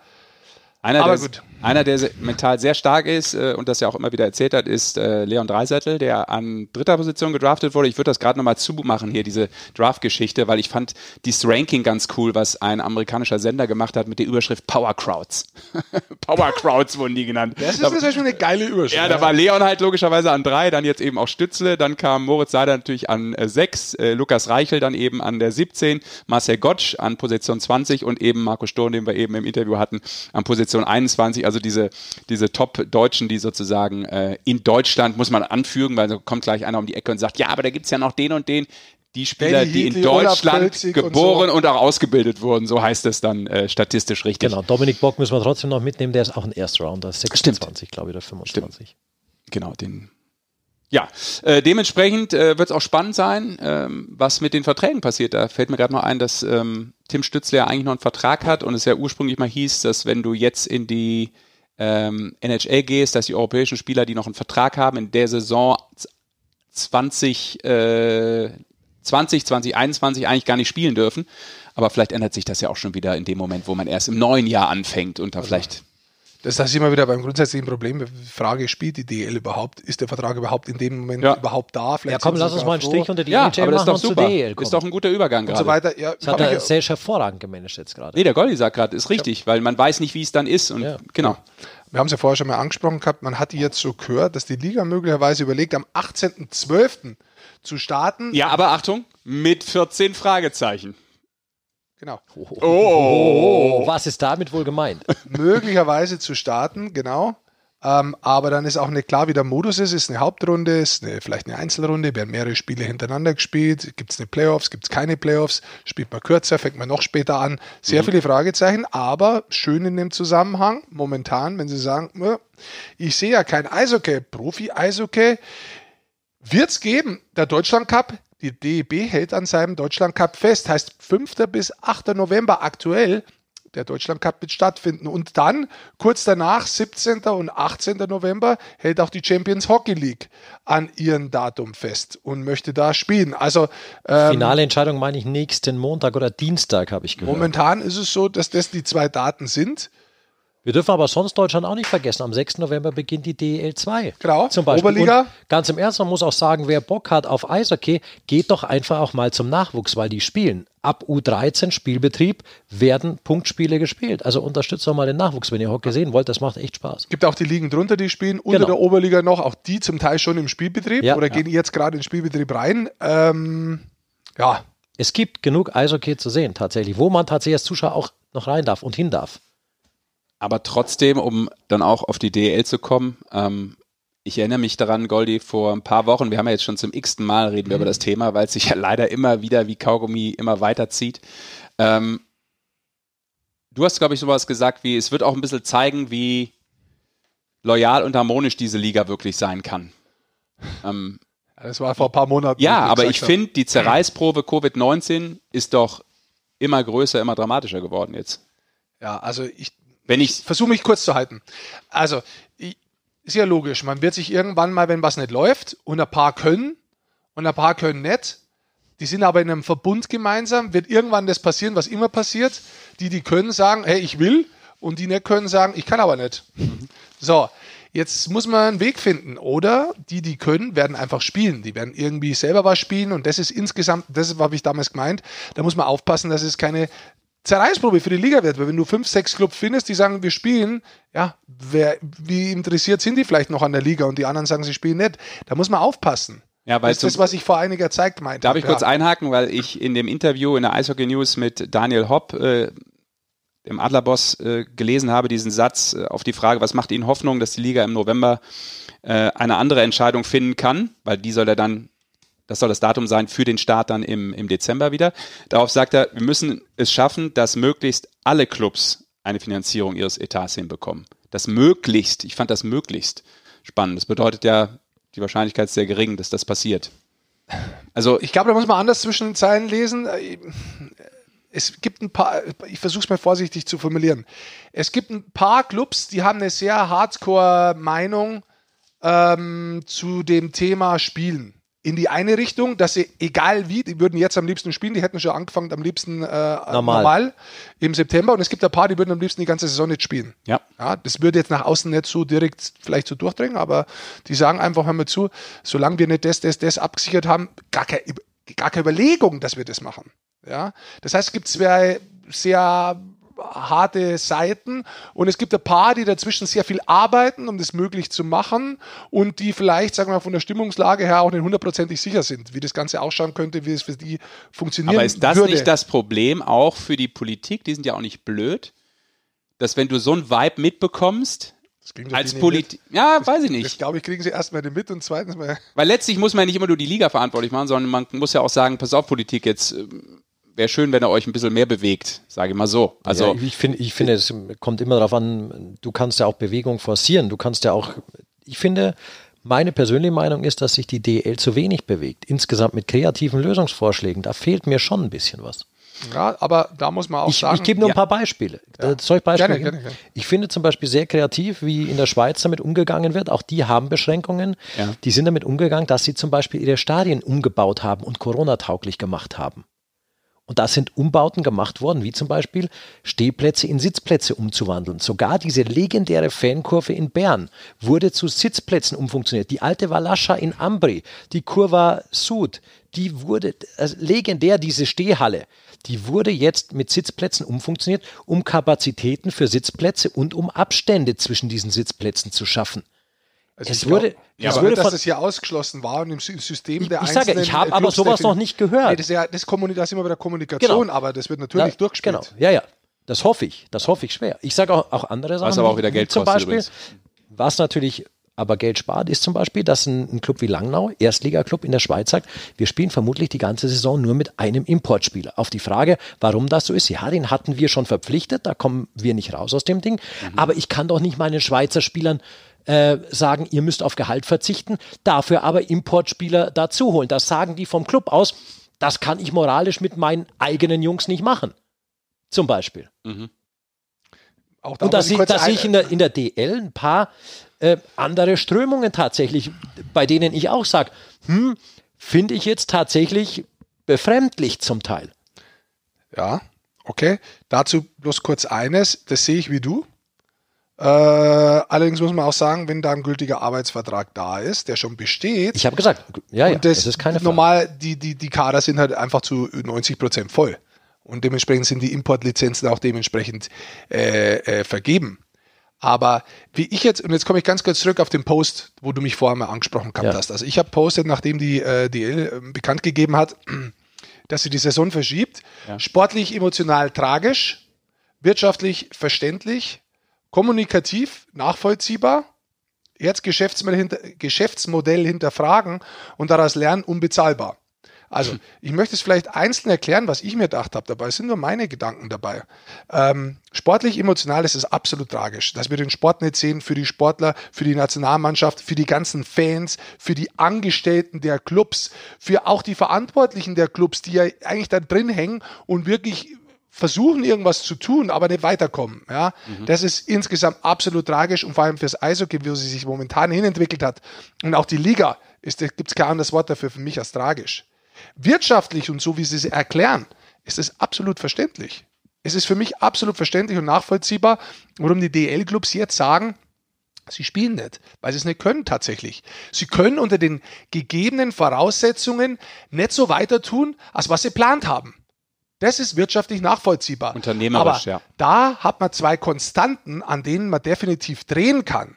Einer, Aber der, gut. Einer, der mental sehr stark ist äh, und das ja auch immer wieder erzählt hat, ist äh, Leon Dreiseitel, der an dritter Position gedraftet wurde. Ich würde das gerade nochmal zumachen hier, diese Draft-Geschichte, weil ich fand dieses Ranking ganz cool, was ein amerikanischer Sender gemacht hat mit der Überschrift Power Crowds. (laughs) Power Crowds wurden die genannt. das ist natürlich schon eine geile Überschrift. Ja, da war Leon halt logischerweise an drei, dann jetzt eben auch Stützle, dann kam Moritz Seider natürlich an äh, sechs, äh, Lukas Reichel dann eben an der 17, Marcel Gottsch an Position 20 und eben Marco Sturm, den wir eben im Interview hatten, an Position 21. Also diese, diese Top-Deutschen, die sozusagen äh, in Deutschland, muss man anfügen, weil so kommt gleich einer um die Ecke und sagt, ja, aber da gibt's ja noch den und den. Die Spieler, die in Deutschland Völzig und geboren so. und, auch ausgebildet wurden, so heißt es dann äh, statistisch richtig. Genau, Dominik Bock müssen wir trotzdem noch mitnehmen, der ist auch ein Erstrounder, 26, glaube ich, oder 25. Genau, den. Ja, äh, dementsprechend äh, wird es auch spannend sein, ähm, was mit den Verträgen passiert. Da fällt mir gerade noch ein, dass ähm, Tim Stützle ja eigentlich noch einen Vertrag hat und es ja ursprünglich mal hieß, dass wenn du jetzt in die ähm, NHL gehst, dass die europäischen Spieler, die noch einen Vertrag haben, in der Saison 20, äh, 20, 2021 eigentlich gar nicht spielen dürfen. Aber vielleicht ändert sich das ja auch schon wieder in dem Moment, wo man erst im neuen Jahr anfängt und da vielleicht Das ist immer wieder beim grundsätzlichen Problem. Die Frage, spielt die DL überhaupt? Ist der Vertrag überhaupt in dem Moment Ja. überhaupt da? Vielleicht Ja, komm, lass uns mal einen Strich unter die ja, NHL aber das ist machen doch super. DL kommen. Ist doch ein guter Übergang gerade. so weiter. Ja, das hat er ich- sehr hervorragend gemanagt jetzt gerade. Nee, der Goldi sagt gerade, ist richtig, weil man weiß nicht, wie es dann ist und Ja. genau. wir haben es ja vorher schon mal angesprochen gehabt, man hat jetzt so gehört, dass die Liga möglicherweise überlegt, am 18.12. zu starten. Ja, aber Achtung, mit 14 Fragezeichen. Genau. Oh, was ist damit wohl gemeint? (laughs) möglicherweise zu starten, genau. Ähm, aber dann ist auch nicht klar, wie der Modus ist. Ist eine Hauptrunde, ist eine, vielleicht eine Einzelrunde, werden mehrere Spiele hintereinander gespielt. Gibt es eine Playoffs, gibt es keine Playoffs? Spielt man kürzer, fängt man noch später an? Sehr mhm. viele Fragezeichen, aber schön in dem Zusammenhang, momentan, wenn Sie sagen, ich sehe ja kein Eishockey, Profi-Eishockey, wird es geben. Der Deutschland Cup, die DEB hält an seinem Deutschland Cup fest, heißt 5. bis 8. November aktuell der Deutschland Cup wird stattfinden. Und dann, kurz danach, 17. und 18. November, hält auch die Champions Hockey League an ihrem Datum fest und möchte da spielen. Also ähm, Finale Entscheidung meine ich nächsten Montag oder Dienstag, habe ich gehört. Momentan ist es so, dass das die zwei Daten sind. Wir dürfen aber sonst Deutschland auch nicht vergessen. Am 6. November beginnt die DEL 2. Genau, zum Beispiel. Oberliga. Und ganz im Ernst, man muss auch sagen, wer Bock hat auf Eishockey, geht doch einfach auch mal zum Nachwuchs, weil die spielen. Ab U13 Spielbetrieb werden Punktspiele gespielt. Also unterstützt doch mal den Nachwuchs, wenn ihr Hockey sehen wollt. Das macht echt Spaß. Gibt auch die Ligen drunter, die spielen. Unter genau. der Oberliga noch, auch die zum Teil schon im Spielbetrieb ja, oder ja. gehen jetzt gerade in den Spielbetrieb rein. Ähm, ja. Es gibt genug Eishockey zu sehen, tatsächlich, wo man tatsächlich als Zuschauer auch noch rein darf und hin darf. Aber trotzdem, um dann auch auf die DL zu kommen, ähm, ich erinnere mich daran, Goldi, vor ein paar Wochen, wir haben ja jetzt schon zum x-ten Mal reden wir mhm. über das Thema, weil es sich ja leider immer wieder wie Kaugummi immer weiterzieht. Ähm, du hast, glaube ich, sowas gesagt wie, es wird auch ein bisschen zeigen, wie loyal und harmonisch diese Liga wirklich sein kann. Ähm, das war vor ein paar Monaten. Ja, aber ich finde, die Zerreißprobe Covid-19 ist doch immer größer, immer dramatischer geworden jetzt. Ja, also ich, wenn ich versuche mich kurz zu halten. Also, ist ja logisch. Man wird sich irgendwann mal, wenn was nicht läuft, und ein paar können und ein paar können nicht, die sind aber in einem Verbund gemeinsam, wird irgendwann das passieren, was immer passiert. Die, die können, sagen, hey, ich will, und die nicht können, sagen, ich kann aber nicht. So, jetzt muss man einen Weg finden. Oder die, die können, werden einfach spielen. Die werden irgendwie selber was spielen und das ist insgesamt, das habe ich damals gemeint, da muss man aufpassen, dass es keine Zerreißprobe für die Liga wird, weil wenn du fünf, sechs Clubs findest, die sagen, wir spielen, ja, wer, wie interessiert sind die vielleicht noch an der Liga und die anderen sagen, sie spielen nicht, da muss man aufpassen. Ja, weil das ist das, was ich vor einiger Zeit meinte. Darf ich ja. kurz einhaken, weil ich in dem Interview in der Eishockey News mit Daniel Hopp, äh, dem Adlerboss, äh, gelesen habe, diesen Satz äh, auf die Frage, was macht Ihnen Hoffnung, dass die Liga im November äh, eine andere Entscheidung finden kann, weil die soll er dann das soll das Datum sein für den Start dann im, im Dezember wieder. Darauf sagt er, wir müssen es schaffen, dass möglichst alle Clubs eine Finanzierung ihres Etats hinbekommen. Das möglichst, ich fand das möglichst spannend. Das bedeutet ja, die Wahrscheinlichkeit ist sehr gering, dass das passiert. Also ich glaube, da muss man anders zwischen den Zeilen lesen. Es gibt ein paar, ich versuche es mal vorsichtig zu formulieren. Es gibt ein paar Clubs, die haben eine sehr Hardcore-Meinung ähm, zu dem Thema Spielen in die eine Richtung, dass sie, egal wie, die würden jetzt am liebsten spielen, die hätten schon angefangen am liebsten äh, normal. normal. im September und es gibt ein paar, die würden am liebsten die ganze Saison nicht spielen. Ja. ja. Das würde jetzt nach außen nicht so direkt vielleicht so durchdringen, aber die sagen einfach, hör mal zu, solange wir nicht das, das, das abgesichert haben, gar keine, gar keine Überlegung, dass wir das machen. Ja. Das heißt, es gibt zwei sehr harte Seiten und es gibt ein paar, die dazwischen sehr viel arbeiten, um das möglich zu machen und die vielleicht, sagen wir mal, von der Stimmungslage her auch nicht hundertprozentig sicher sind, wie das Ganze ausschauen könnte, wie es für die funktionieren Aber ist das würde. nicht das Problem auch für die Politik? Die sind ja auch nicht blöd, dass wenn du so ein Vibe mitbekommst, als Politik. Ja, das, weiß ich nicht. Ich glaube, ich kriegen sie erstmal mit und zweitens mal. Weil letztlich muss man ja nicht immer nur die Liga verantwortlich machen, sondern man muss ja auch sagen, pass auf, Politik, jetzt ähm, wäre schön, wenn er euch ein bisschen mehr bewegt, sage ich mal so. Also ja, ich finde, ich finde, es kommt immer darauf an, du kannst ja auch Bewegung forcieren, du kannst ja auch, ich finde, meine persönliche Meinung ist, dass sich die DL zu wenig bewegt. Insgesamt mit kreativen Lösungsvorschlägen, da fehlt mir schon ein bisschen was. Ja, aber da muss man auch ich, sagen. Ich gebe nur ja. ein paar Beispiele. Ja. Soll ich Beispiele gerne, gerne, gerne. Ich finde zum Beispiel sehr kreativ, wie in der Schweiz damit umgegangen wird. Auch die haben Beschränkungen. Ja. Die sind damit umgegangen, dass sie zum Beispiel ihre Stadien umgebaut haben und Corona-tauglich gemacht haben. Und da sind Umbauten gemacht worden, wie zum Beispiel Stehplätze in Sitzplätze umzuwandeln. Sogar diese legendäre Fankurve in Bern wurde zu Sitzplätzen umfunktioniert. Die alte Valascha in Ambri, die Kurva Sud, die wurde also legendär, diese Stehhalle, die wurde jetzt mit Sitzplätzen umfunktioniert, um Kapazitäten für Sitzplätze und um Abstände zwischen diesen Sitzplätzen zu schaffen. Also es ich wurde, glaub, es aber wurde dass es ja ausgeschlossen war und im Sy- System Ich- der ich sage, einzelnen ich habe aber Clubs sowas noch nicht gehört. Nee, das, ist ja, das, Kommuni- da sind wir bei der Kommunikation, Genau. aber das wird natürlich Na, durchgespielt. Genau, ja, ja. Das hoffe ich. Das hoffe ich schwer. Ich sage auch, auch andere Sachen. aber auch wie- wieder wie Geld zum kostet Beispiel, übrigens. was natürlich aber Geld spart, ist zum Beispiel, dass ein, ein Club wie Langnau, Erstligaklub in der Schweiz, sagt, wir spielen vermutlich die ganze Saison nur mit einem Importspieler. Auf die Frage, warum das so ist, ja, den hatten wir schon verpflichtet, da kommen wir nicht raus aus dem Ding. Mhm. Aber ich kann doch nicht meinen Schweizer Spielern äh, sagen, ihr müsst auf Gehalt verzichten, dafür aber Importspieler dazu holen. Das sagen die vom Club aus. Das kann ich moralisch mit meinen eigenen Jungs nicht machen. Zum Beispiel. Auch da Und da, sehe ich in der, in der DL ein paar äh, andere Strömungen tatsächlich, bei denen ich auch sage, hm, finde ich jetzt tatsächlich befremdlich zum Teil. Ja, okay. Dazu bloß kurz eines, das sehe ich wie du. Äh, allerdings muss man auch sagen, wenn da ein gültiger Arbeitsvertrag da ist, der schon besteht, Ich habe gesagt, ja, ja, das, das ist keine Frage. normal, die, die, die Kader sind halt einfach zu 90 Prozent voll. Und dementsprechend sind die Importlizenzen auch dementsprechend äh, äh, vergeben. Aber wie ich jetzt, und jetzt komme ich ganz kurz zurück auf den Post, wo du mich vorher mal angesprochen gehabt Ja. hast. Also ich habe postet, nachdem die äh, DL äh, bekannt gegeben hat, (clears throat) dass sie die Saison verschiebt. Sportlich, emotional tragisch, wirtschaftlich verständlich, kommunikativ nachvollziehbar, jetzt Geschäftsmodell, hinter, Geschäftsmodell hinterfragen und daraus lernen, unbezahlbar. Also, (laughs) ich möchte es vielleicht einzeln erklären, was ich mir gedacht habe. Dabei Es sind nur meine Gedanken dabei. Ähm, sportlich, emotional ist es absolut tragisch, dass wir den Sport nicht sehen für die Sportler, für die Nationalmannschaft, für die ganzen Fans, für die Angestellten der Clubs, für auch die Verantwortlichen der Clubs, die ja eigentlich da drin hängen und wirklich versuchen irgendwas zu tun, aber nicht weiterkommen. Ja, das ist insgesamt absolut tragisch und vor allem fürs Eishockey, wie sie sich momentan hinentwickelt hat und auch die Liga ist, gibt es kein anderes Wort dafür für mich als tragisch. Wirtschaftlich und so wie sie es erklären, ist es absolut verständlich. Es ist für mich absolut verständlich und nachvollziehbar, warum die DL-Clubs jetzt sagen, Sie spielen nicht, weil sie es nicht können tatsächlich. Sie können unter den gegebenen Voraussetzungen nicht so weiter tun, als was sie plant haben. Das ist wirtschaftlich nachvollziehbar. Unternehmerisch, Aber ja. da hat man zwei Konstanten, an denen man definitiv drehen kann.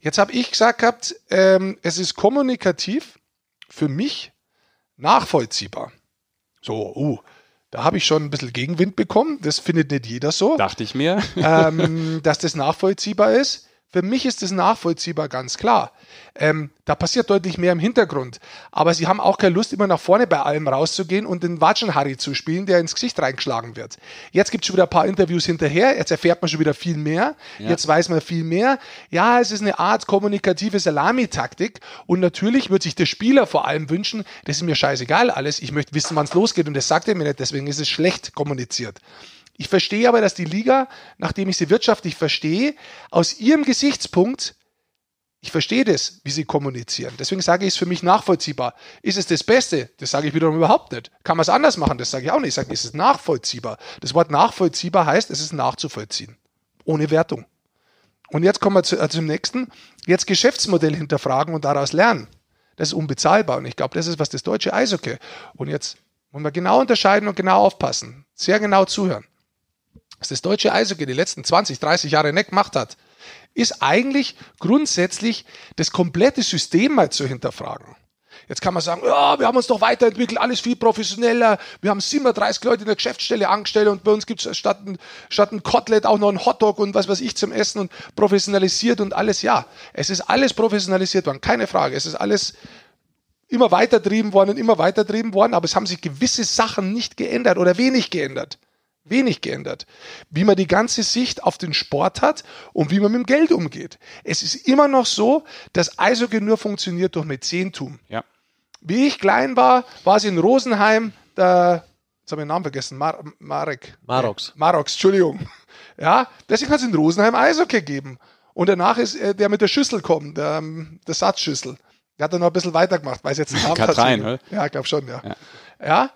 Jetzt habe ich gesagt gehabt, ähm, es ist kommunikativ für mich nachvollziehbar. So, uh, da habe ich schon ein bisschen Gegenwind bekommen. Das findet nicht jeder so Dachte ich mir. ähm, (laughs) dass das nachvollziehbar ist. Für mich ist das nachvollziehbar, ganz klar. Ähm, da passiert deutlich mehr im Hintergrund. Aber sie haben auch keine Lust, immer nach vorne bei allem rauszugehen und den Watschen-Harry zu spielen, der ins Gesicht reingeschlagen wird. Jetzt gibt es schon wieder ein paar Interviews hinterher. Jetzt erfährt man schon wieder viel mehr. Jetzt weiß man viel mehr. Ja, es ist eine Art kommunikative Salamitaktik. Und natürlich wird sich der Spieler vor allem wünschen, das ist mir scheißegal alles. Ich möchte wissen, wann es losgeht. Und das sagt er mir nicht. Deswegen ist es schlecht kommuniziert. Ich verstehe aber, dass die Liga, nachdem ich sie wirtschaftlich verstehe, aus ihrem Gesichtspunkt, ich verstehe das, wie sie kommunizieren. Deswegen sage ich es für mich nachvollziehbar. Ist es das Beste? Das sage ich wiederum überhaupt nicht. Kann man es anders machen? Das sage ich auch nicht. Ich sage, ist es nachvollziehbar? Das Wort nachvollziehbar heißt, es ist nachzuvollziehen. Ohne Wertung. Und jetzt kommen wir zu, äh, zum nächsten. Jetzt Geschäftsmodell hinterfragen und daraus lernen. Das ist unbezahlbar. Und ich glaube, das ist, was das deutsche Eishockey. Und jetzt muss man genau unterscheiden und genau aufpassen. Sehr genau zuhören was das deutsche Eishockey die letzten 20, 30 Jahre nicht gemacht hat, ist eigentlich grundsätzlich das komplette System mal zu hinterfragen. Jetzt kann man sagen, ja, wir haben uns doch weiterentwickelt, alles viel professioneller. Wir haben 37 Leute in der Geschäftsstelle angestellt und bei uns gibt es statt, ein- statt ein Kotelett auch noch ein Hotdog und was weiß ich zum Essen und professionalisiert und alles. Ja, es ist alles professionalisiert worden, keine Frage. Es ist alles immer weitertrieben worden und immer weitertrieben worden, aber es haben sich gewisse Sachen nicht geändert oder wenig geändert. Wenig geändert. Wie man die ganze Sicht auf den Sport hat und wie man mit dem Geld umgeht. Es ist immer noch so, dass Eishockey nur funktioniert durch Mäzentum. Ja. Wie ich klein war, war es in Rosenheim, der, jetzt habe ich den Namen vergessen, Mar Marek. Marox. Marox, Entschuldigung. (laughs) Ja, deswegen hat es in Rosenheim Eishockey geben. Und danach ist äh, der mit der Schüssel kommen, der, ähm, der Satzschüssel. Der hat dann noch ein bisschen weitergemacht, weiß jetzt den Namen Katrein, tatsächlich. oder? Ja, ich glaube schon, ja. Ja,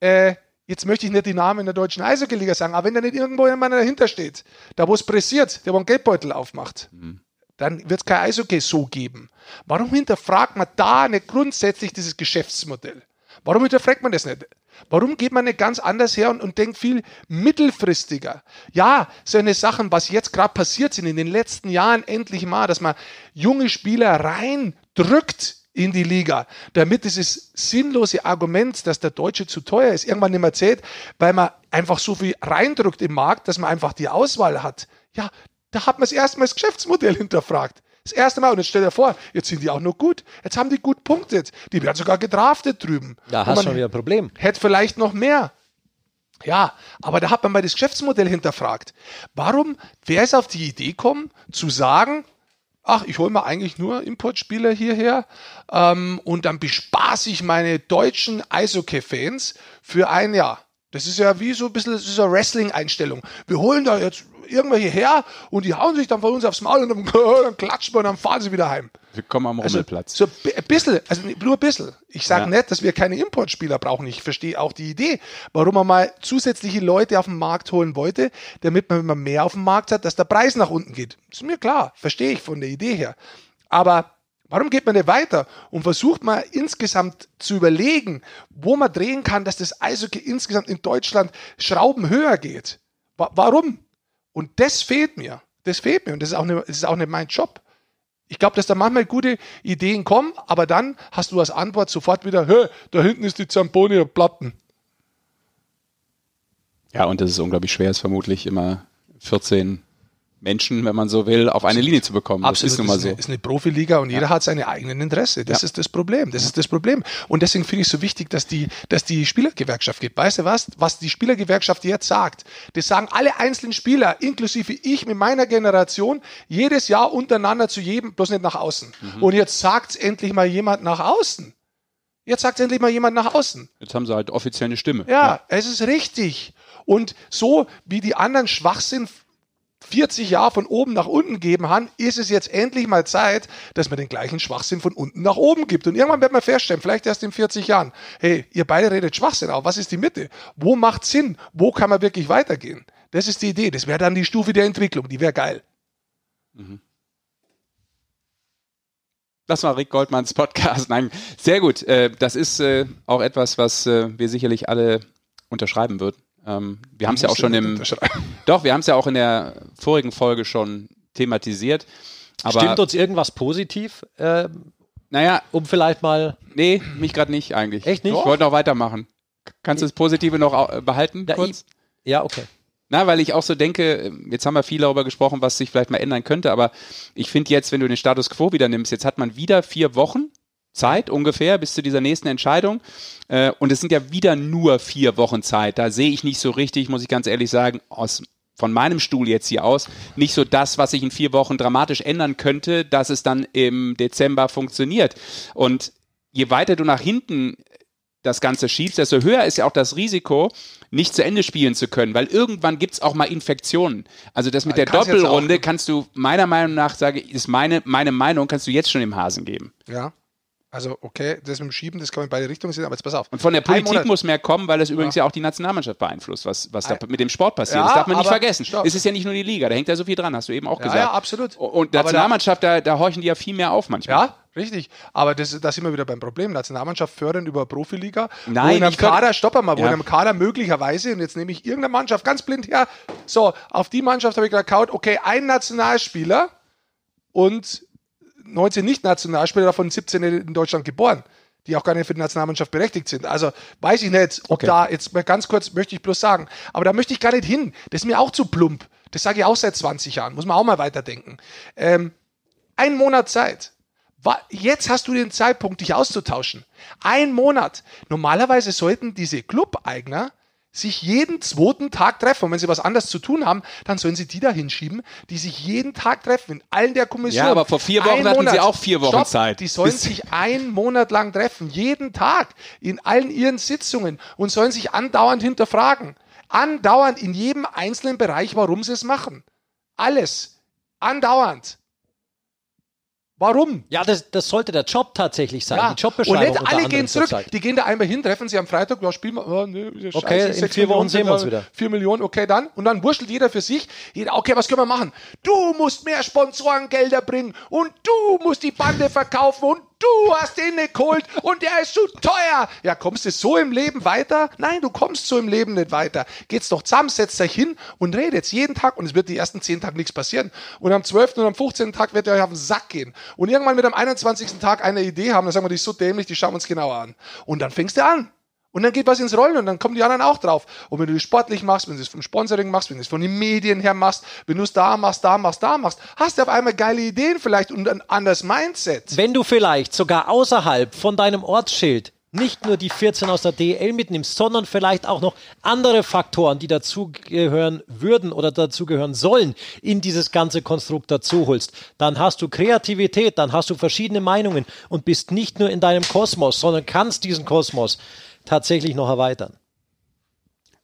äh, jetzt möchte ich nicht die Namen in der deutschen Eishockey-Liga sagen, aber wenn da nicht irgendwo jemand dahinter steht, da wo es pressiert, der wo einen Geldbeutel aufmacht, mhm. dann wird es kein Eishockey so geben. Warum hinterfragt man da nicht grundsätzlich dieses Geschäftsmodell? Warum hinterfragt man das nicht? Warum geht man nicht ganz anders her und, und denkt viel mittelfristiger? Ja, so eine Sachen, was jetzt gerade passiert sind in den letzten Jahren endlich mal, dass man junge Spieler reindrückt in die Liga, damit dieses sinnlose Argument, dass der Deutsche zu teuer ist, irgendwann nicht mehr zählt, weil man einfach so viel reindrückt im Markt, dass man einfach die Auswahl hat. Ja, da hat man das erste Mal das Geschäftsmodell (laughs) hinterfragt. Das erste Mal. Und jetzt stell dir vor, jetzt sind die auch noch gut. Jetzt haben die gut punktet. Die werden sogar gedraftet drüben. Da hast du schon wieder ein Problem. Hätte vielleicht noch mehr. Ja, aber da hat man mal das Geschäftsmodell hinterfragt. Warum, wer ist auf die Idee gekommen, zu sagen, ach, ich hole mir eigentlich nur Importspieler hierher ähm, und dann bespaße ich meine deutschen Eishockey-Fans für ein Jahr. Das ist ja wie so ein bisschen das ist eine Wrestling-Einstellung. Wir holen da jetzt irgendwelche her und die hauen sich dann von uns aufs Maul und dann, (laughs) dann klatschen wir und dann fahren sie wieder heim. Wir kommen am also, Rummelplatz. So ein bisschen, also nur ein bisschen. Ich sage ja. nicht, dass wir keine Importspieler brauchen. Ich verstehe auch die Idee, warum man mal zusätzliche Leute auf den Markt holen wollte, damit man, wenn man mehr auf dem Markt hat, dass der Preis nach unten geht. ist mir klar, verstehe ich von der Idee her. Aber Warum geht man nicht weiter und versucht mal insgesamt zu überlegen, wo man drehen kann, dass das Eishockey insgesamt in Deutschland Schrauben höher geht? Warum? Und das fehlt mir. Das fehlt mir. Und das ist auch nicht, das ist auch nicht mein Job. Ich glaube, dass da manchmal gute Ideen kommen, aber dann hast du als Antwort sofort wieder, Hö, da hinten ist die Zamponi Platten. Ja, und das ist unglaublich schwer, ist vermutlich immer 14 Menschen, wenn man so will, auf eine Linie zu bekommen. Absolut, das ist nun mal so. Eine, ist eine Profiliga und ja. jeder hat seine eigenen Interesse. Das ja. ist das Problem. Das ja. ist das Problem. Und deswegen finde ich es so wichtig, dass die, dass die Spielergewerkschaft geht. Weißt du was? Was die Spielergewerkschaft jetzt sagt, das sagen alle einzelnen Spieler, inklusive ich mit meiner Generation, jedes Jahr untereinander zu jedem, bloß nicht nach außen. Mhm. Und jetzt sagt es endlich mal jemand nach außen. Jetzt sagt endlich mal jemand nach außen. Jetzt haben sie halt offiziell eine Stimme. Ja, es ist richtig. Und so wie die anderen Schwachsinn 40 Jahre von oben nach unten geben haben, ist es jetzt endlich mal Zeit, dass man den gleichen Schwachsinn von unten nach oben gibt. Und irgendwann wird man feststellen, vielleicht erst in 40 Jahren, hey, ihr beide redet Schwachsinn, aber was ist die Mitte? Wo macht Sinn? Wo kann man wirklich weitergehen? Das ist die Idee. Das wäre dann die Stufe der Entwicklung. Die wäre geil. Mhm. Das war Rick Goldmanns Podcast. Nein, sehr gut. Äh, das ist äh, auch etwas, was äh, wir sicherlich alle unterschreiben würden. Ähm, wir haben es ja auch schon im. (laughs) Doch, wir haben es ja auch in der vorigen Folge schon thematisiert. Aber, Stimmt uns irgendwas positiv? Äh, naja, um vielleicht mal. Nee, mich gerade nicht eigentlich. Echt nicht? Ich wollte noch weitermachen. Kannst du das Positive noch äh, behalten? Ja, kurz? Ich, ja, okay. Na, weil ich auch so denke, jetzt haben wir viel darüber gesprochen, was sich vielleicht mal ändern könnte, aber ich finde jetzt, wenn du den Status quo wieder nimmst, jetzt hat man wieder vier Wochen Zeit ungefähr bis zu dieser nächsten Entscheidung. Äh, und es sind ja wieder nur vier Wochen Zeit. Da sehe ich nicht so richtig, muss ich ganz ehrlich sagen, aus von meinem Stuhl jetzt hier aus, nicht so das, was sich in vier Wochen dramatisch ändern könnte, dass es dann im Dezember funktioniert. Und je weiter du nach hinten das Ganze schiebst, desto höher ist ja auch das Risiko, nicht zu Ende spielen zu können, weil irgendwann gibt es auch mal Infektionen. Also das mit der Doppelrunde kannst du meiner Meinung nach, sage ich, ist meine, meine Meinung, kannst du jetzt schon im Hasen geben. Ja. Also, okay, das mit dem Schieben, das kann man in beide Richtungen sehen, aber jetzt pass auf. Und von der Politik muss mehr kommen, weil das übrigens ja, ja auch die Nationalmannschaft beeinflusst, was, was da mit dem Sport passiert. Ja, das darf man nicht vergessen. Stopp. Es ist ja nicht nur die Liga, da hängt ja so viel dran, hast du eben auch gesagt. Ja, absolut. Und Nationalmannschaft, da, da horchen die ja viel mehr auf manchmal. Ja, Richtig, aber das, da sind wir wieder beim Problem. Nationalmannschaft fördern über Profiliga. Nein, wo in einem Kader, stopp mal, wo ja. in einem Kader möglicherweise, und jetzt nehme ich irgendeine Mannschaft ganz blind her, so, auf die Mannschaft habe ich gerade okay, ein Nationalspieler und 19 Nicht-Nationalspieler, davon 17 in Deutschland geboren die auch gar nicht für die Nationalmannschaft berechtigt sind. Also weiß ich nicht, ob okay. da, jetzt ganz kurz möchte ich bloß sagen, aber da möchte ich gar nicht hin. Das ist mir auch zu plump. Das sage ich auch seit 20 Jahren. Muss man auch mal weiterdenken. Ähm, ein Monat Zeit. Jetzt hast du den Zeitpunkt, dich auszutauschen. Ein Monat. Normalerweise sollten diese Club-Eigner sich jeden zweiten Tag treffen. Und wenn sie was anderes zu tun haben, dann sollen sie die da hinschieben, die sich jeden Tag treffen, in allen der Kommission. Ja, aber vor vier Wochen hatten sie auch vier Wochen Stopp, Zeit. Die sollen sich einen Monat lang treffen, jeden Tag, in allen ihren Sitzungen und sollen sich andauernd hinterfragen. Andauernd in jedem einzelnen Bereich, warum sie es machen. Alles. Andauernd. Warum? Ja, das, das sollte der Job tatsächlich sein. Ja. Die Und Jobbeschreibung nicht unter alle gehen zurück. zurzeit. Die gehen da einmal hin, treffen sie am Freitag, ja, spielen wir. Oh, nee, ist Okay, scheiße, in vier Wochen Millionen sehen wir uns wieder. Vier Millionen, okay, dann. Und dann wurschtelt jeder für sich. Jeder, okay, was können wir machen? Du musst mehr Sponsorengelder bringen und du musst die Bande verkaufen und du hast den nicht geholt und der ist zu teuer. Ja, kommst du so im Leben weiter? Nein, du kommst so im Leben nicht weiter. Geht's doch zusammen, setzt euch hin und redet jeden Tag und es wird die ersten zehn Tage nichts passieren. Und am 12. und am 15. Tag wird ihr euch auf den Sack gehen. Und irgendwann mit am 21. Tag eine Idee haben, dann sagen wir, die ist so dämlich, die schauen wir uns genauer an. Und dann fängst du an. Und dann geht was ins Rollen und dann kommen die anderen auch drauf. Und wenn du das sportlich machst, wenn du es vom Sponsoring machst, wenn du es von den Medien her machst, wenn du es da machst, da machst, da machst, hast du auf einmal geile Ideen vielleicht und ein anderes Mindset. Wenn du vielleicht sogar außerhalb von deinem Ortsschild nicht nur die 14 aus der DL mitnimmst, sondern vielleicht auch noch andere Faktoren, die dazugehören würden oder dazugehören sollen, in dieses ganze Konstrukt dazu holst, dann hast du Kreativität, dann hast du verschiedene Meinungen und bist nicht nur in deinem Kosmos, sondern kannst diesen Kosmos tatsächlich noch erweitern.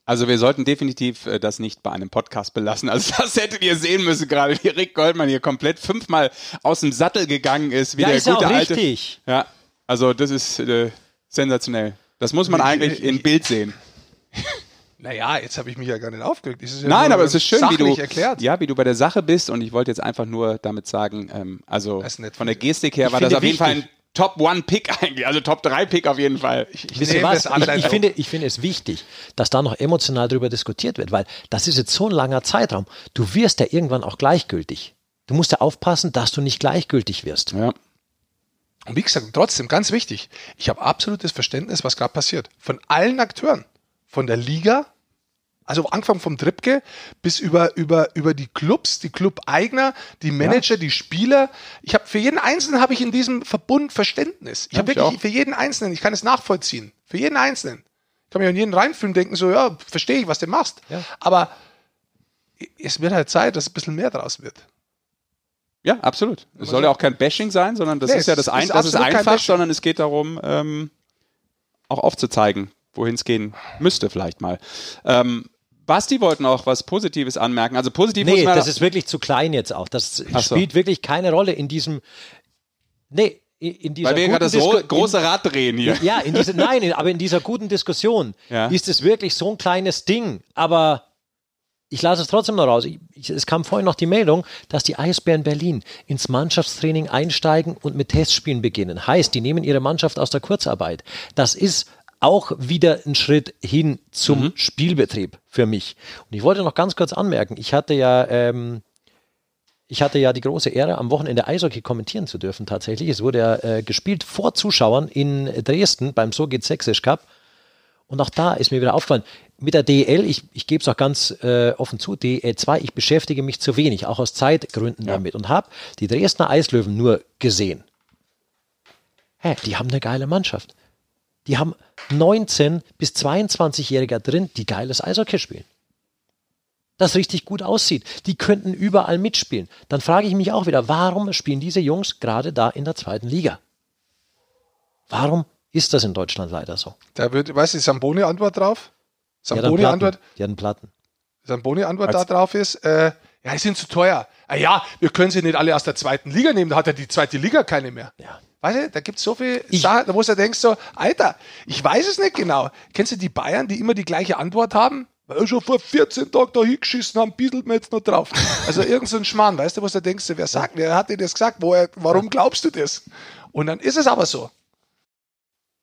Also wir sollten definitiv äh, das nicht bei einem Podcast belassen. Also (laughs) das hättet ihr sehen müssen gerade, wie Rick Goldmann hier komplett fünfmal aus dem Sattel gegangen ist. Wie Ja, der ist ja gute auch alte. richtig. Ja, also das ist äh, sensationell. Das muss man eigentlich in Bild sehen. (laughs) Naja, jetzt habe ich mich ja gar nicht aufgeregt. Ja Nein, aber es ist schön, wie du, erklärt. ja, wie du bei der Sache bist. Und ich wollte jetzt einfach nur damit sagen, ähm, also von der. Gestik her Ich war das auf jeden Fall wichtig- ein Top One Pick (laughs) eigentlich, also Top 3 Pick auf jeden Fall. Ich Wisst ihr nehme was? Ich, ich, finde, ich finde es wichtig, dass da noch emotional darüber diskutiert wird, weil das ist jetzt so ein langer Zeitraum. Du wirst ja irgendwann auch gleichgültig. Du musst ja aufpassen, dass du nicht gleichgültig wirst. Ja. Und wie gesagt, trotzdem, ganz wichtig, ich habe absolutes Verständnis, was gerade passiert. Von allen Akteuren. Von der Liga, also angefangen vom Tripke bis über, über, über die Clubs, die Club-Eigner, die Manager, die Spieler. Ich habe für jeden Einzelnen habe ich in diesem Verbund Verständnis. Ich Ja, habe ich wirklich auch. für jeden Einzelnen, ich kann es nachvollziehen. Für jeden Einzelnen. Ich kann mich an jeden reinfühlen, denken so, ja, verstehe ich, was du machst. Ja. Aber es wird halt Zeit, dass ein bisschen mehr draus wird. Ja, absolut. Es soll ja auch kein Bashing sein, sondern das Nee, ist ja es das, ist ein, das ist einfach, sondern es geht darum, ähm, auch aufzuzeigen, wohin es gehen müsste vielleicht mal. Ähm, Basti wollte noch was Positives anmerken. Also positiv muss Nee, man das ist wirklich zu klein jetzt auch. Das so. spielt wirklich keine Rolle in diesem. Nee, in- in dieser weil wir guten das Disku- ro- große Rad drehen hier. Ja, in diese, nein, in- aber in dieser guten Diskussion Ja. ist es wirklich so ein kleines Ding. Aber ich lasse es trotzdem noch raus. Ich, ich, es kam vorhin noch die Meldung, dass die Eisbären Berlin ins Mannschaftstraining einsteigen und mit Testspielen beginnen. Heißt, die nehmen ihre Mannschaft aus der Kurzarbeit. Das ist auch wieder ein Schritt hin zum Spielbetrieb für mich. Und ich wollte noch ganz kurz anmerken, ich hatte ja ähm, ich hatte ja die große Ehre, am Wochenende Eishockey kommentieren zu dürfen tatsächlich. Es wurde ja äh, gespielt vor Zuschauern in Dresden beim So geht Sächsisch Cup. Und auch da ist mir wieder aufgefallen, mit der DEL, ich, ich gebe es auch ganz äh, offen zu, DEL 2, ich beschäftige mich zu wenig, auch aus Zeitgründen damit und habe die Dresdner Eislöwen nur gesehen. Hä, die haben eine geile Mannschaft. Die haben 19 bis 22-Jähriger drin, die geiles Eishockey spielen das richtig gut aussieht. Die könnten überall mitspielen. Dann frage ich mich auch wieder, warum spielen diese Jungs gerade da in der zweiten Liga? Warum ist das in Deutschland leider so? Da wird, weißt du, die Samboni-Antwort drauf? Die hatten Platten. Samboni-Antwort Die hatten Platten. Samboni-Antwort da drauf ist, äh, ja, die sind zu teuer. Ah ja, wir können sie nicht alle aus der zweiten Liga nehmen, da hat ja die zweite Liga keine mehr. Ja. Weißt du, da gibt es so viel Sachen, wo du denkst so, Alter, ich weiß es nicht genau. Kennst du die Bayern, die immer die gleiche Antwort haben? Weil wir schon vor 14 Tagen da hingeschissen haben, bieselt mir jetzt noch drauf. Also irgend so ein Schmarrn, weißt du, wo du denkst, wer sagt, wer hat dir das gesagt? Woher, warum glaubst du das? Und dann ist es aber so.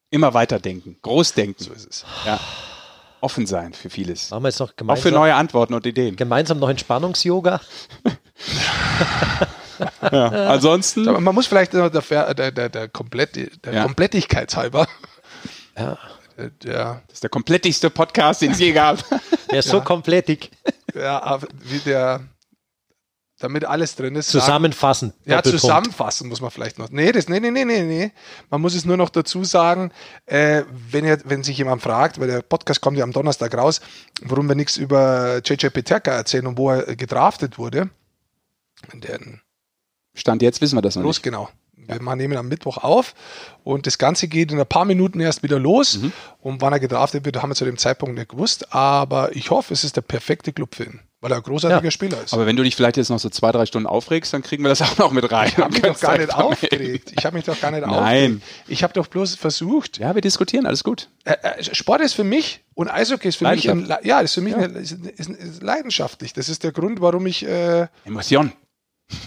Immer weiterdenken, großdenken. So ist es. Ja. Offen sein für vieles. Machen wir jetzt noch Auch für gemeinsam, neue Antworten und Ideen. gemeinsam noch Entspannungs-Yoga? (laughs) (laughs) Ja. Ansonsten, Aber man muss vielleicht noch der, der, der, der, Komplett, der Ja. Komplettigkeit halber, Ja. äh, der, das ist der komplettigste Podcast, den es je gab. (laughs) Der ist so komplettig. ja, wie der, damit alles drin ist. sagen- Zusammenfassen. Ja, Doppelpunkt. zusammenfassen muss man vielleicht noch. Nee, das, nee, nee, nee, nee, nee. Man muss es nur noch dazu sagen, äh, wenn, ihr, wenn sich jemand fragt, weil der Podcast kommt ja am Donnerstag raus, warum wir nichts über JJ Peterka erzählen und wo er äh, gedraftet wurde. Den Stand jetzt wissen wir das noch los, nicht. genau. Wir machen- nehmen am Mittwoch auf und das Ganze geht in ein paar Minuten erst wieder los. Mhm. Und wann er gedraftet wird, haben wir zu dem Zeitpunkt nicht gewusst. Aber ich hoffe, es ist der perfekte Club für ihn. weil er ein großartiger Ja. Spieler ist. Aber wenn du dich vielleicht jetzt noch so zwei, drei Stunden aufregst, dann kriegen wir das (laughs) auch noch mit rein. ich habe mich doch gar nicht einfach aufgeregt. Ich habe mich doch gar nicht (laughs) Nein. aufgeregt. Ich habe doch bloß versucht, Ja, wir diskutieren, alles gut. Sport ist für mich und Eishockey ist für mich, ein, ja, ist für mich Eine, ist, ist, ist leidenschaftlich. Das ist der Grund, warum ich, äh, Emotion.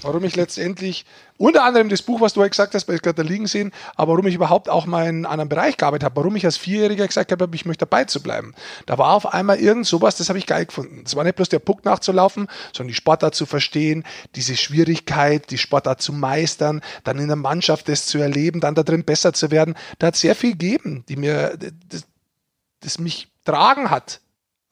Warum ich letztendlich unter anderem das Buch, was du heute gesagt hast, ich gerade da liegen sehen, aber warum ich überhaupt auch mal in einem anderen Bereich gearbeitet habe, warum ich als Vierjähriger gesagt habe, ich möchte dabei zu bleiben. Da war auf einmal irgend sowas, das habe ich geil gefunden. Es war nicht bloß der Puck nachzulaufen, sondern die Sportart zu verstehen, diese Schwierigkeit, die Sportart zu meistern, dann in der Mannschaft das zu erleben, dann da drin besser zu werden. Da hat sehr viel gegeben, die mir, das, das mich tragen hat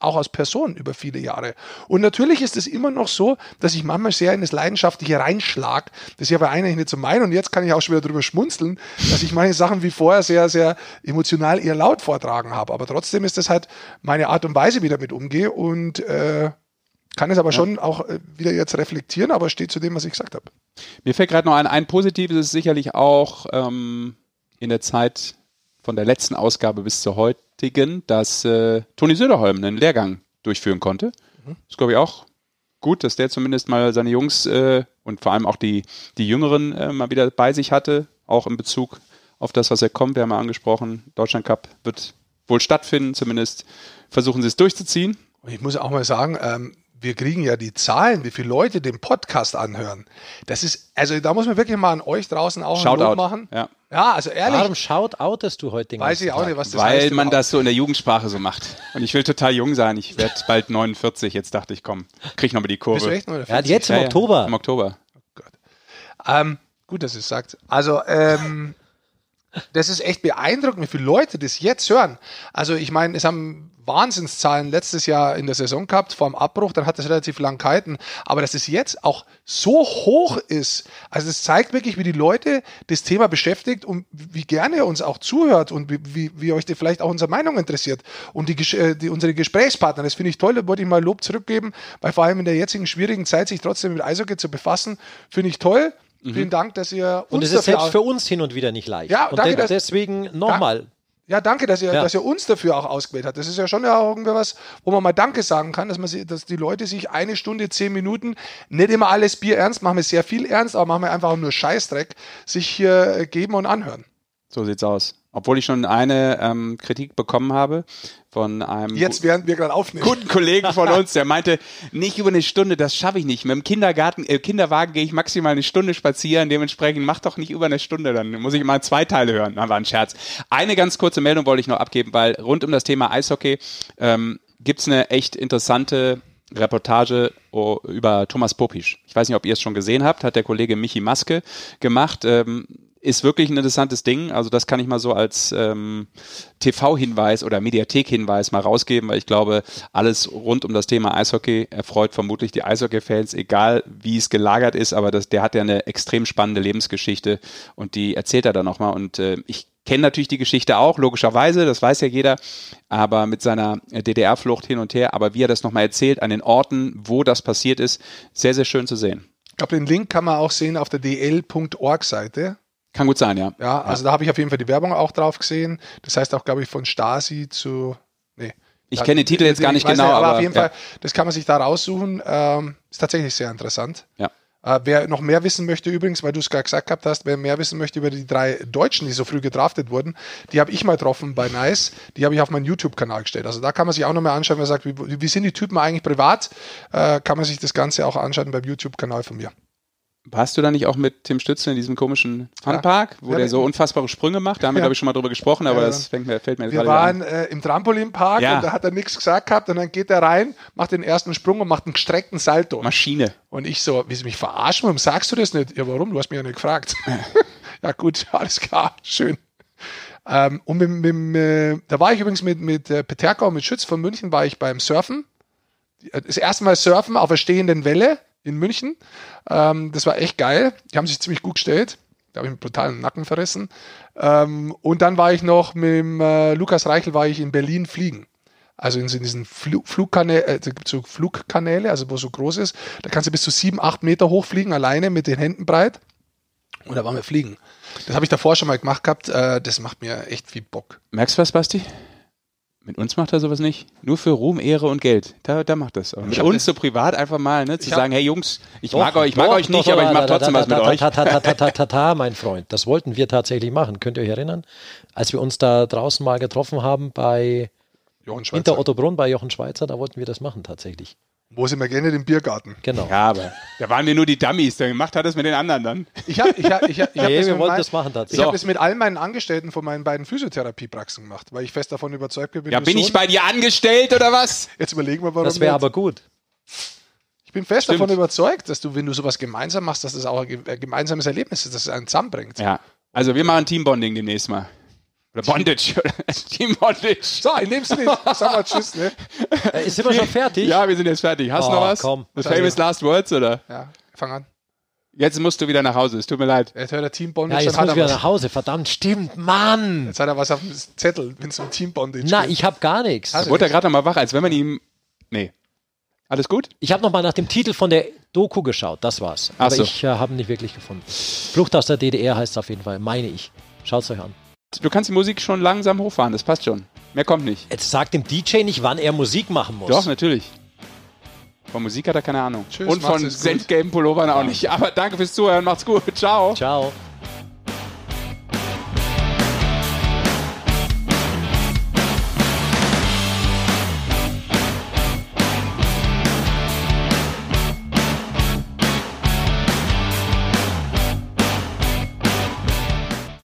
auch als Person über viele Jahre. Und natürlich ist es immer noch so, dass ich manchmal sehr in das Leidenschaftliche reinschlag. Das ist ja bei eigentlich nicht so mein. Und jetzt kann ich auch schon wieder drüber schmunzeln, dass ich manche Sachen wie vorher sehr, sehr emotional eher laut vortragen habe. Aber trotzdem ist das halt meine Art und Weise, wie ich damit umgehe. Und äh, kann es aber schon auch äh, wieder jetzt reflektieren, aber steht zu dem, was ich gesagt habe. Mir fällt gerade noch ein, ein positives ist sicherlich auch ähm, in der Zeit von der letzten Ausgabe bis zur heutigen, dass äh, Toni Söderholm einen Lehrgang durchführen konnte. Das glaube ich auch gut, dass der zumindest mal seine Jungs äh, und vor allem auch die, die Jüngeren äh, mal wieder bei sich hatte, auch in Bezug auf das, was er kommt. Wir haben ja angesprochen, Deutschland Cup wird wohl stattfinden, zumindest versuchen sie es durchzuziehen. Und ich muss auch mal sagen, ähm, wir kriegen ja die Zahlen, wie viele Leute den Podcast anhören. Das ist, also da muss man wirklich mal an euch draußen auch einen Lob Shoutout. machen. Ja. Ja, also ehrlich, Warum shoutoutest du heute den weiß ich auch nicht, was das Weil heißt. man das so in der Jugendsprache so macht. Und ich will total jung sein. Ich werde bald 49. Jetzt dachte ich, komm, krieg noch mal die Kurve. Bist du echt nur Ja, jetzt im Ja, ja, Oktober. Im Oktober. Ähm, gut, dass ihr es sagt. Also, ähm, das ist echt beeindruckend, wie viele Leute das jetzt hören. Also, ich meine, es haben Wahnsinnszahlen letztes Jahr in der Saison gehabt, vor dem Abbruch, dann hat es relativ lang gehalten. Aber dass es jetzt auch so hoch ist, also es zeigt wirklich, wie die Leute das Thema beschäftigt und wie gerne ihr uns auch zuhört und wie, wie, wie euch vielleicht auch unsere Meinung interessiert. Und die, äh, die, unsere Gesprächspartner, das finde ich toll, da wollte ich mal Lob zurückgeben, weil vor allem in der jetzigen schwierigen Zeit sich trotzdem mit Eishockey zu befassen, finde ich toll. Vielen Dank, dass ihr uns Und es ist selbst für uns hin und wieder nicht leicht. Ja, und danke, de dass- deswegen nochmal. Ja, danke, dass ihr, Ja. dass ihr uns dafür auch ausgewählt habt. Das ist ja schon ja auch irgendwie was, wo man mal Danke sagen kann, dass man sie, dass die Leute sich eine Stunde, zehn Minuten, nicht immer alles Bier ernst, machen wir sehr viel ernst, aber machen wir einfach auch nur Scheißdreck, sich hier äh, geben und anhören. So sieht's aus. Obwohl ich schon eine ähm, Kritik bekommen habe von einem Jetzt, während wir gerade aufnehmen. guten Kollegen von uns, der meinte, nicht über eine Stunde, das schaffe ich nicht. Mit dem Kindergarten, äh, Kinderwagen gehe ich maximal eine Stunde spazieren, dementsprechend mach doch nicht über eine Stunde, dann muss ich mal zwei Teile hören. Na, war ein Scherz. Eine ganz kurze Meldung wollte ich noch abgeben, weil rund um das Thema Eishockey ähm, gibt's eine echt interessante Reportage oh, über Thomas Popisch. Ich weiß nicht, ob ihr es schon gesehen habt, hat der Kollege Michi Maske gemacht. Ähm, ist wirklich ein interessantes Ding. Also das kann ich mal so als ähm, TV-Hinweis oder Mediathek-Hinweis mal rausgeben, weil ich glaube, alles rund um das Thema Eishockey erfreut vermutlich die Eishockey-Fans, egal wie es gelagert ist, aber das, der hat ja eine extrem spannende Lebensgeschichte und die erzählt er dann nochmal und äh, ich kenne natürlich die Geschichte auch, logischerweise, das weiß ja jeder, aber mit seiner DDR-Flucht hin und her, aber wie er das nochmal erzählt, an den Orten, wo das passiert ist, sehr, sehr schön zu sehen. Ich glaube, den Link kann man auch sehen auf der dl.org-Seite. Kann gut sein, ja. Ja, also da habe ich auf jeden Fall die Werbung auch drauf gesehen. Das heißt auch, glaube ich, von Stasi zu. Nee. Ich Ja, kenne den Titel jetzt gar ich nicht genau, aber, aber auf jeden ja. Fall, das kann man sich da raussuchen. Ähm, ist tatsächlich sehr interessant. Ja. Äh, wer noch mehr wissen möchte, übrigens, weil du es gerade gesagt gehabt hast, wer mehr wissen möchte über die drei Deutschen, die so früh gedraftet wurden, die habe ich mal getroffen bei Nice. Die habe ich auf meinen YouTube-Kanal gestellt. Also da kann man sich auch nochmal anschauen, wer sagt, wie, wie sind die Typen eigentlich privat, äh, kann man sich das Ganze auch anschauen beim YouTube-Kanal von mir. Warst du da nicht auch mit Tim Stützle in diesem komischen Funpark, wo Ja, der wir- so unfassbare Sprünge macht? Da haben wir, Ja. glaube ich, schon mal drüber gesprochen, aber Ja, das mir, fällt mir jetzt Wir gerade wieder waren äh, im Trampolinpark und da hat er nichts gesagt gehabt und dann geht er rein, macht den ersten Sprung und macht einen gestreckten Salto. Maschine. Und ich so, wie sie mich verarschen, warum sagst du das nicht? Ja, warum? Du hast mich ja nicht gefragt. (laughs) ja, gut, (laughs) alles klar, schön. Ähm, und mit, mit, äh, da war ich übrigens mit, mit äh, Peterka und mit Schütz von München, war ich beim Surfen. Das erste Mal Surfen auf der stehenden Welle in München. Ähm, das war echt geil. Die haben sich ziemlich gut gestellt. Da habe ich einen brutalen Nacken verrissen. Ähm, und dann war ich noch mit dem, äh, Lukas Reichel war ich in Berlin fliegen. Also in so diesen Flu Flugkanäle, äh, da gibt's so Flugkanäle, also wo so groß ist. Da kannst du bis zu sieben, acht Meter hochfliegen, alleine mit den Händen breit. Und da waren wir fliegen. Das habe ich davor schon mal gemacht gehabt. Äh, das macht mir echt viel Bock. Merkst du was, Basti? Mit uns macht er sowas nicht. Nur für Ruhm, Ehre und Geld. Da, da macht das. Aber mit uns so privat einfach mal, ne, zu sagen, hey Jungs, ich Doch, mag euch, ich mag doch, euch nicht, doch, aber ich mache trotzdem was mit euch. Ta, mein Freund. Das wollten wir tatsächlich machen. Könnt ihr euch erinnern? Als wir uns da draußen mal getroffen haben bei hinter Schweizer. Otto Brunn bei Jochen Schweizer, da wollten wir das machen tatsächlich. Wo sind wir gerne im Biergarten? Genau. Ja, aber da waren wir nur die Dummies. Der gemacht hat es mit den anderen dann. Ich habe ich hab, ich hab, ich hab Nee, das, mit mein- das machen ich tatsächlich. hab das mit all meinen Angestellten von meinen beiden Physiotherapiepraxen gemacht, weil ich fest davon überzeugt bin. Ja, bin so ich bei dir angestellt oder was? Jetzt überlegen wir, warum Das wäre aber gut. Ich bin fest Stimmt. davon überzeugt, dass du, wenn du sowas gemeinsam machst, dass das auch ein gemeinsames Erlebnis ist, dass es einen zusammenbringt. Ja. Also wir machen Teambonding demnächst mal. Oder Bondage. oder (laughs) Team Bondage. So, in dem Sinne, sag mal Tschüss. Ne? Äh, sind wir schon fertig? Ja, wir sind jetzt fertig. Hast du Oh, noch was? komm. The famous last words, oder? Ja, fang an. Jetzt musst du wieder nach Hause. Es tut mir leid. Jetzt hört der Team Ja, Bondage, jetzt dann muss ich er wieder was. nach Hause. Verdammt, stimmt, Mann. Jetzt hat er was auf dem Zettel, wenn es um Team Bondage Na, geht. ich habe gar nichts. Also- Wurde er gerade noch mal wach, als wenn man ihm... Nee. Alles gut? Ich habe noch mal nach dem Titel von der Doku geschaut, das war's. Ach Aber so. ich äh, habe ihn nicht wirklich gefunden. Flucht aus der DDR heißt es auf jeden Fall, meine ich. Schaut's euch an. Du kannst die Musik schon langsam hochfahren. Das passt schon. Mehr kommt nicht. Jetzt sagt dem DJ nicht, wann er Musik machen muss. Doch, natürlich. Von Musik hat er keine Ahnung. Tschüss, Und von senfgelben Pullovern auch nicht. Aber danke fürs Zuhören. Macht's gut. Ciao. Ciao.